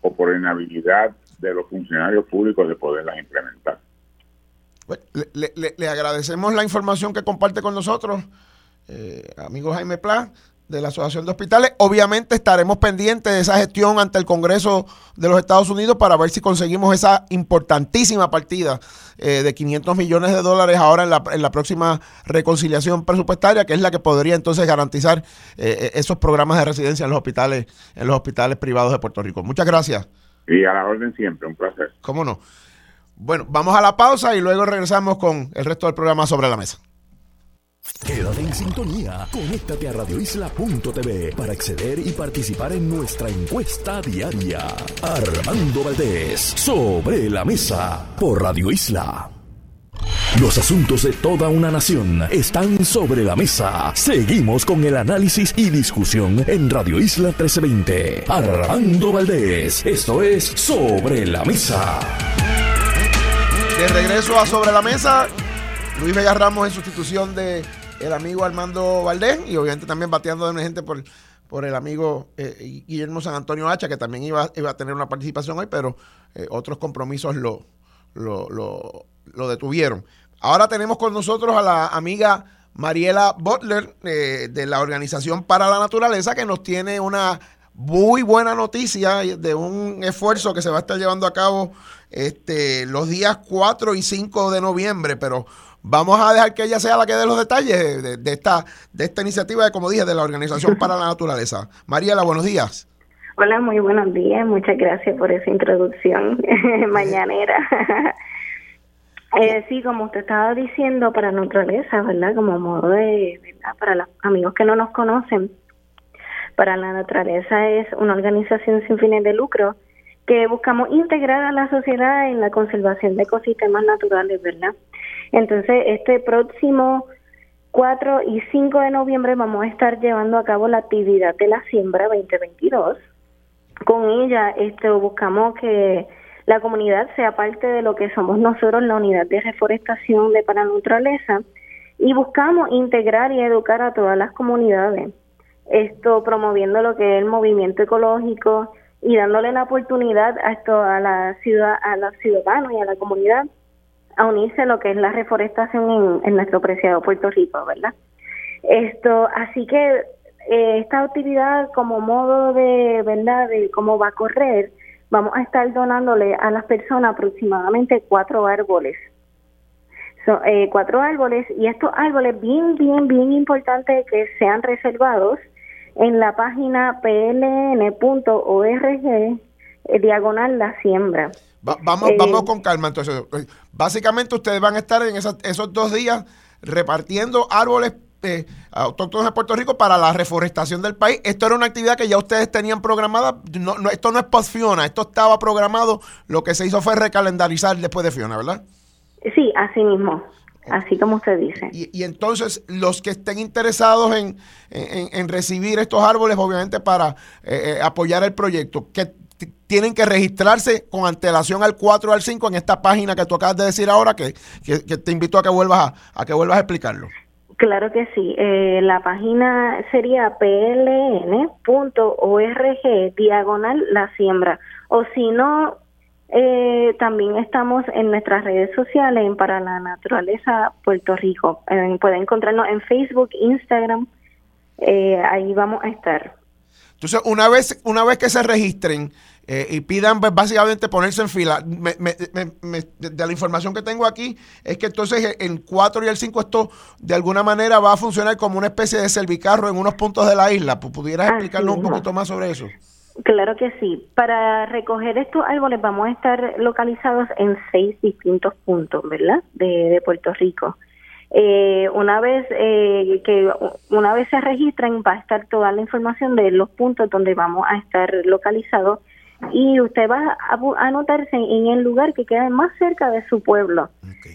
o por inhabilidad de los funcionarios públicos de poderlas implementar. Pues, le, agradecemos la información que comparte con nosotros, eh, amigo Jaime Pla. De la Asociación de Hospitales. Obviamente estaremos pendientes de esa gestión ante el Congreso de los Estados Unidos para ver si conseguimos esa importantísima partida eh, de 500 millones de dólares ahora en la, en la, próxima reconciliación presupuestaria, que es la que podría entonces garantizar eh, eh, esos programas de residencia en los hospitales, en los hospitales privados de Puerto Rico. Muchas gracias. Y a la orden siempre, un placer. ¿Cómo no? Bueno, vamos a la pausa y luego regresamos con el resto del programa sobre la mesa. Quédate en sintonía. Conéctate a radioisla.tv para acceder y participar en nuestra encuesta diaria. Armando Valdés, sobre la mesa, por Radio Isla. Los asuntos de toda una nación están sobre la mesa. Seguimos con el análisis y discusión en Radio Isla 1320. Armando Valdés, esto es Sobre la Mesa. De regreso a Sobre la Mesa, Luis Vega Ramos en sustitución de el amigo Armando Valdés y obviamente también bateando de gente por, por el amigo eh, Guillermo San Antonio Hacha, que también iba, iba a tener una participación hoy, pero eh, otros compromisos lo, lo, lo, detuvieron. Ahora tenemos con nosotros a la amiga Mariela Butler eh, de la Organización para la Naturaleza, que nos tiene una muy buena noticia de un esfuerzo que se va a estar llevando a cabo este, los días 4 y 5 de noviembre, pero Vamos a dejar que ella sea la que dé los detalles de, esta, de esta iniciativa, como dije, de la Organización para la Naturaleza. Mariela, buenos días. Hola, muy buenos días. Muchas gracias por esa introducción mañanera. eh, sí, como usted estaba diciendo, para naturaleza, ¿verdad? Como modo de, ¿verdad? Para los amigos que no nos conocen, para la naturaleza es una organización sin fines de lucro que buscamos integrar a la sociedad en la conservación de ecosistemas naturales, ¿verdad? Entonces, este próximo 4 y 5 de noviembre vamos a estar llevando a cabo la actividad de la siembra 2022. Con ella buscamos que la comunidad sea parte de lo que somos nosotros, la unidad de reforestación de Paranutraleza, y buscamos integrar y educar a todas las comunidades. Esto promoviendo lo que es el movimiento ecológico y dándole la oportunidad a esto a la ciudad, a los ciudadanos y a la comunidad a unirse a lo que es la reforestación en, nuestro preciado Puerto Rico, ¿verdad? Esto, así que eh, esta actividad como modo de, ¿verdad?, de cómo va a correr, vamos a estar donándole a las personas aproximadamente cuatro árboles. Eh, cuatro árboles y estos árboles bien, bien, bien importantes que sean reservados en la página pln.org eh, diagonal la siembra vamos, vamos con calma. Entonces, básicamente ustedes van a estar en esos dos días repartiendo árboles eh, autóctonos de Puerto Rico para la reforestación del país. Esto era una actividad que ya ustedes tenían programada. No, esto no es post Fiona, esto estaba programado. Lo que se hizo fue recalendarizar después de Fiona, ¿verdad? Sí, así mismo. Así como usted dice. Y, entonces, los que estén interesados en, recibir estos árboles, obviamente para eh, eh, apoyar el proyecto, ¿qué, tienen que registrarse con antelación al 4 o al 5 en esta página que tú acabas de decir ahora, que, te invito a que vuelvas a, que vuelvas a explicarlo. Claro que sí. Eh, la página sería pln.org diagonal la siembra. O si no, eh, también estamos en nuestras redes sociales en Para la Naturaleza Puerto Rico. Eh, pueden encontrarnos en Facebook, Instagram. ahí vamos a estar. Entonces, una vez, una vez que se registren eh, y pidan pues, básicamente ponerse en fila, de la información que tengo aquí, es que entonces el 4 y el 5 esto de alguna manera va a funcionar como una especie de servicarro en unos puntos de la isla. ¿Pudieras explicarnos un poquito más sobre eso? Claro que sí. Para recoger estos árboles vamos a estar localizados en seis distintos puntos, ¿verdad? De, de Puerto Rico. Eh, una vez eh, que una vez se registren va a estar toda la información de los puntos donde vamos a estar localizados y usted va a anotarse en el lugar que queda más cerca de su pueblo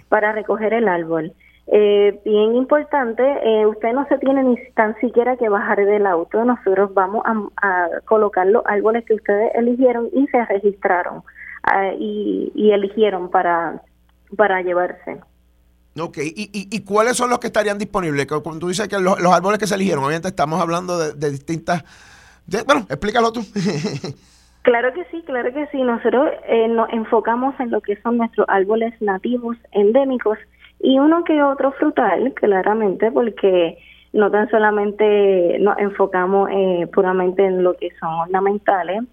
para recoger el árbol. Eh, bien importante, eh, usted no se tiene ni tan siquiera que bajar del auto, nosotros vamos a, colocar los árboles que ustedes eligieron y se registraron ah, y, y eligieron para, para llevarse. Ok, ¿Y, y, cuáles son los que estarían disponibles? Cuando tú dices que los, árboles que se eligieron, obviamente estamos hablando de, distintas... bueno, explícalo tú. claro que sí, claro que sí. Nosotros eh, nos enfocamos en lo que son nuestros árboles nativos, endémicos, y uno que otro frutal, claramente, porque no tan solamente nos enfocamos eh, puramente en lo que son ornamentales,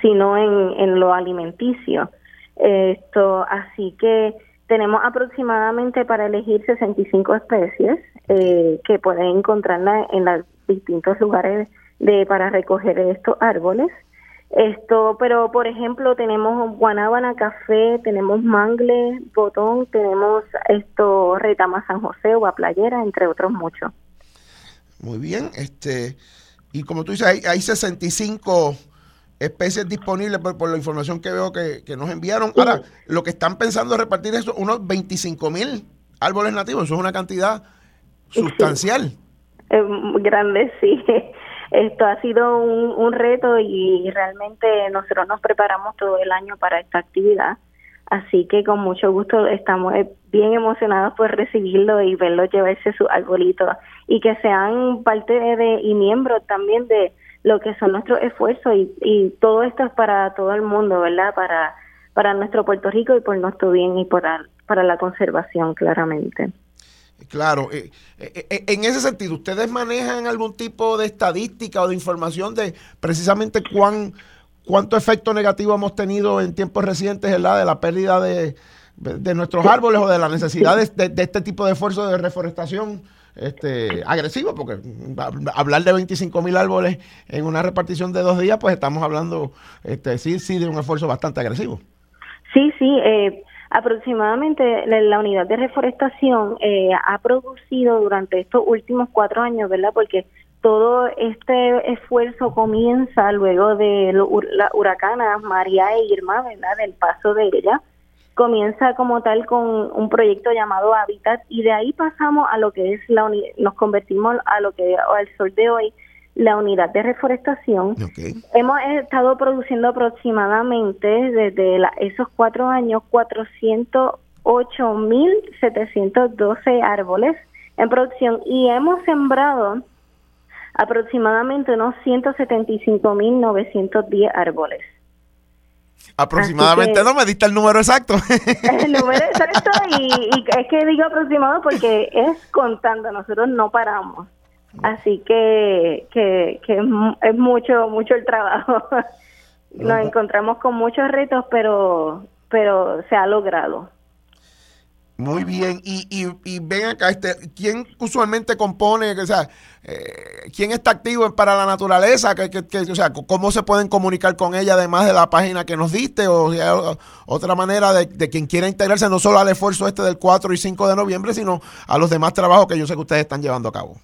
sino en, en lo alimenticio. Esto, así que tenemos aproximadamente para elegir 65 especies eh, que pueden encontrarla en los distintos lugares de para recoger estos árboles. Esto, pero por ejemplo tenemos guanábana, café, tenemos mangle, botón, tenemos esto retama San José o a playera, entre otros muchos. Muy bien, este y como tú dices, hay, hay 65 especies disponibles por, la información que veo que, nos enviaron. Ahora, lo que están pensando repartir es unos 25 mil árboles nativos, eso es una cantidad sustancial. grande, sí. Esto ha sido un, un reto y realmente nosotros nos preparamos todo el año para esta actividad. Así que con mucho gusto estamos bien emocionados por recibirlo y verlo llevarse su arbolito y que sean parte de y miembros también de lo que son nuestros esfuerzos y, y todo esto es para todo el mundo, ¿verdad? Para, para nuestro Puerto Rico y por nuestro bien y para, para la conservación, claramente. Claro, eh, eh, eh, en ese sentido, ¿ustedes manejan algún tipo de estadística o de información de precisamente cuán, cuánto efecto negativo hemos tenido en tiempos recientes de la pérdida de, de nuestros árboles o de la necesidad de, de este tipo de esfuerzo de reforestación? este, agresivo, porque hablar de 25 mil árboles en una repartición de dos días, pues estamos hablando, este, sí, sí, de un esfuerzo bastante agresivo. Sí, sí, eh, aproximadamente la, unidad de reforestación eh, ha producido durante estos últimos cuatro años, ¿verdad? Porque todo este esfuerzo comienza luego de las huracanas María e Irma, ¿verdad? Del paso de ella comienza como tal con un proyecto llamado Habitat y de ahí pasamos a lo que es la nos convertimos a lo que al sol de hoy la unidad de reforestación. Hemos estado produciendo aproximadamente desde esos cuatro años 408.712 árboles en producción y hemos sembrado aproximadamente unos 175.910 árboles. Aproximadamente, no me diste el número exacto. El número exacto y, es que digo aproximado porque es contando, nosotros no paramos. Así que, que, es, mucho, mucho el trabajo. Nos encontramos con muchos retos, pero, pero se ha logrado. Muy bien, y, y, y ven acá, este, ¿quién usualmente compone, o sea, eh, quién está activo para la naturaleza? Que, que, o sea, ¿Cómo se pueden comunicar con ella además de la página que nos diste? O otra manera de, de, quien quiera integrarse no solo al esfuerzo este del 4 y 5 de noviembre, sino a los demás trabajos que yo sé que ustedes están llevando a cabo.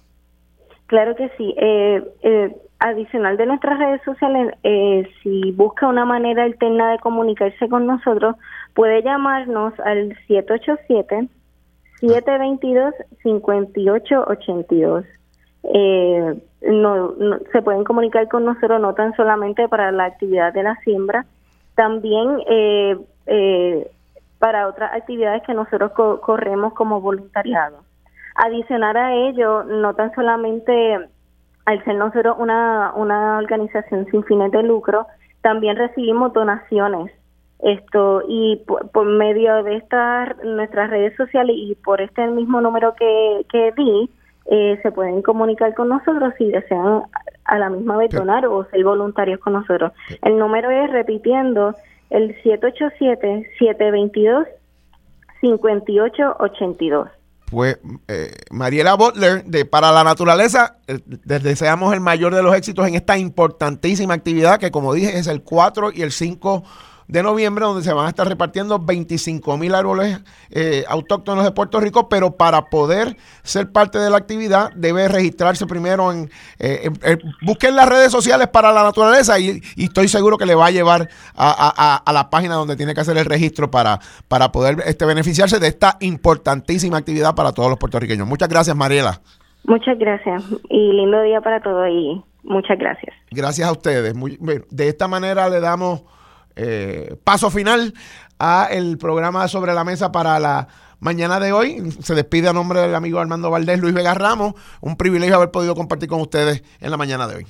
Claro que sí. Eh, eh, adicional de nuestras redes sociales, eh, si busca una manera alterna de comunicarse con nosotros, puede llamarnos al 787-722-5882. Eh, no, se pueden comunicar con nosotros no tan solamente para la actividad de la siembra, también eh, eh, para otras actividades que nosotros corremos como voluntariado. Adicionar a ello, no tan solamente al ser nosotros una, una organización sin fines de lucro, también recibimos donaciones. Esto, y por, medio de estas nuestras redes sociales y por este mismo número que, que di, eh, se pueden comunicar con nosotros si desean a la misma vez donar o ser voluntarios con nosotros. El número es, repitiendo, el 787-722-5882. Pues eh, Mariela Butler, de Para la Naturaleza, eh, les deseamos el mayor de los éxitos en esta importantísima actividad que, como dije, es el 4 y el 5 de noviembre, donde se van a estar repartiendo 25 mil árboles eh, autóctonos de Puerto Rico, pero para poder ser parte de la actividad debe registrarse primero en, eh, busquen las redes sociales para la naturaleza y, estoy seguro que le va a llevar a, la página donde tiene que hacer el registro para, para poder este, beneficiarse de esta importantísima actividad para todos los puertorriqueños. Muchas gracias, Mariela. Muchas gracias y lindo día para todos y muchas gracias. Gracias a ustedes. Muy, de esta manera le damos eh, paso final a el programa sobre la mesa para la mañana de hoy. Se despide a nombre del amigo Armando Valdés, Luis Vega Ramos. Un privilegio haber podido compartir con ustedes en la mañana de hoy.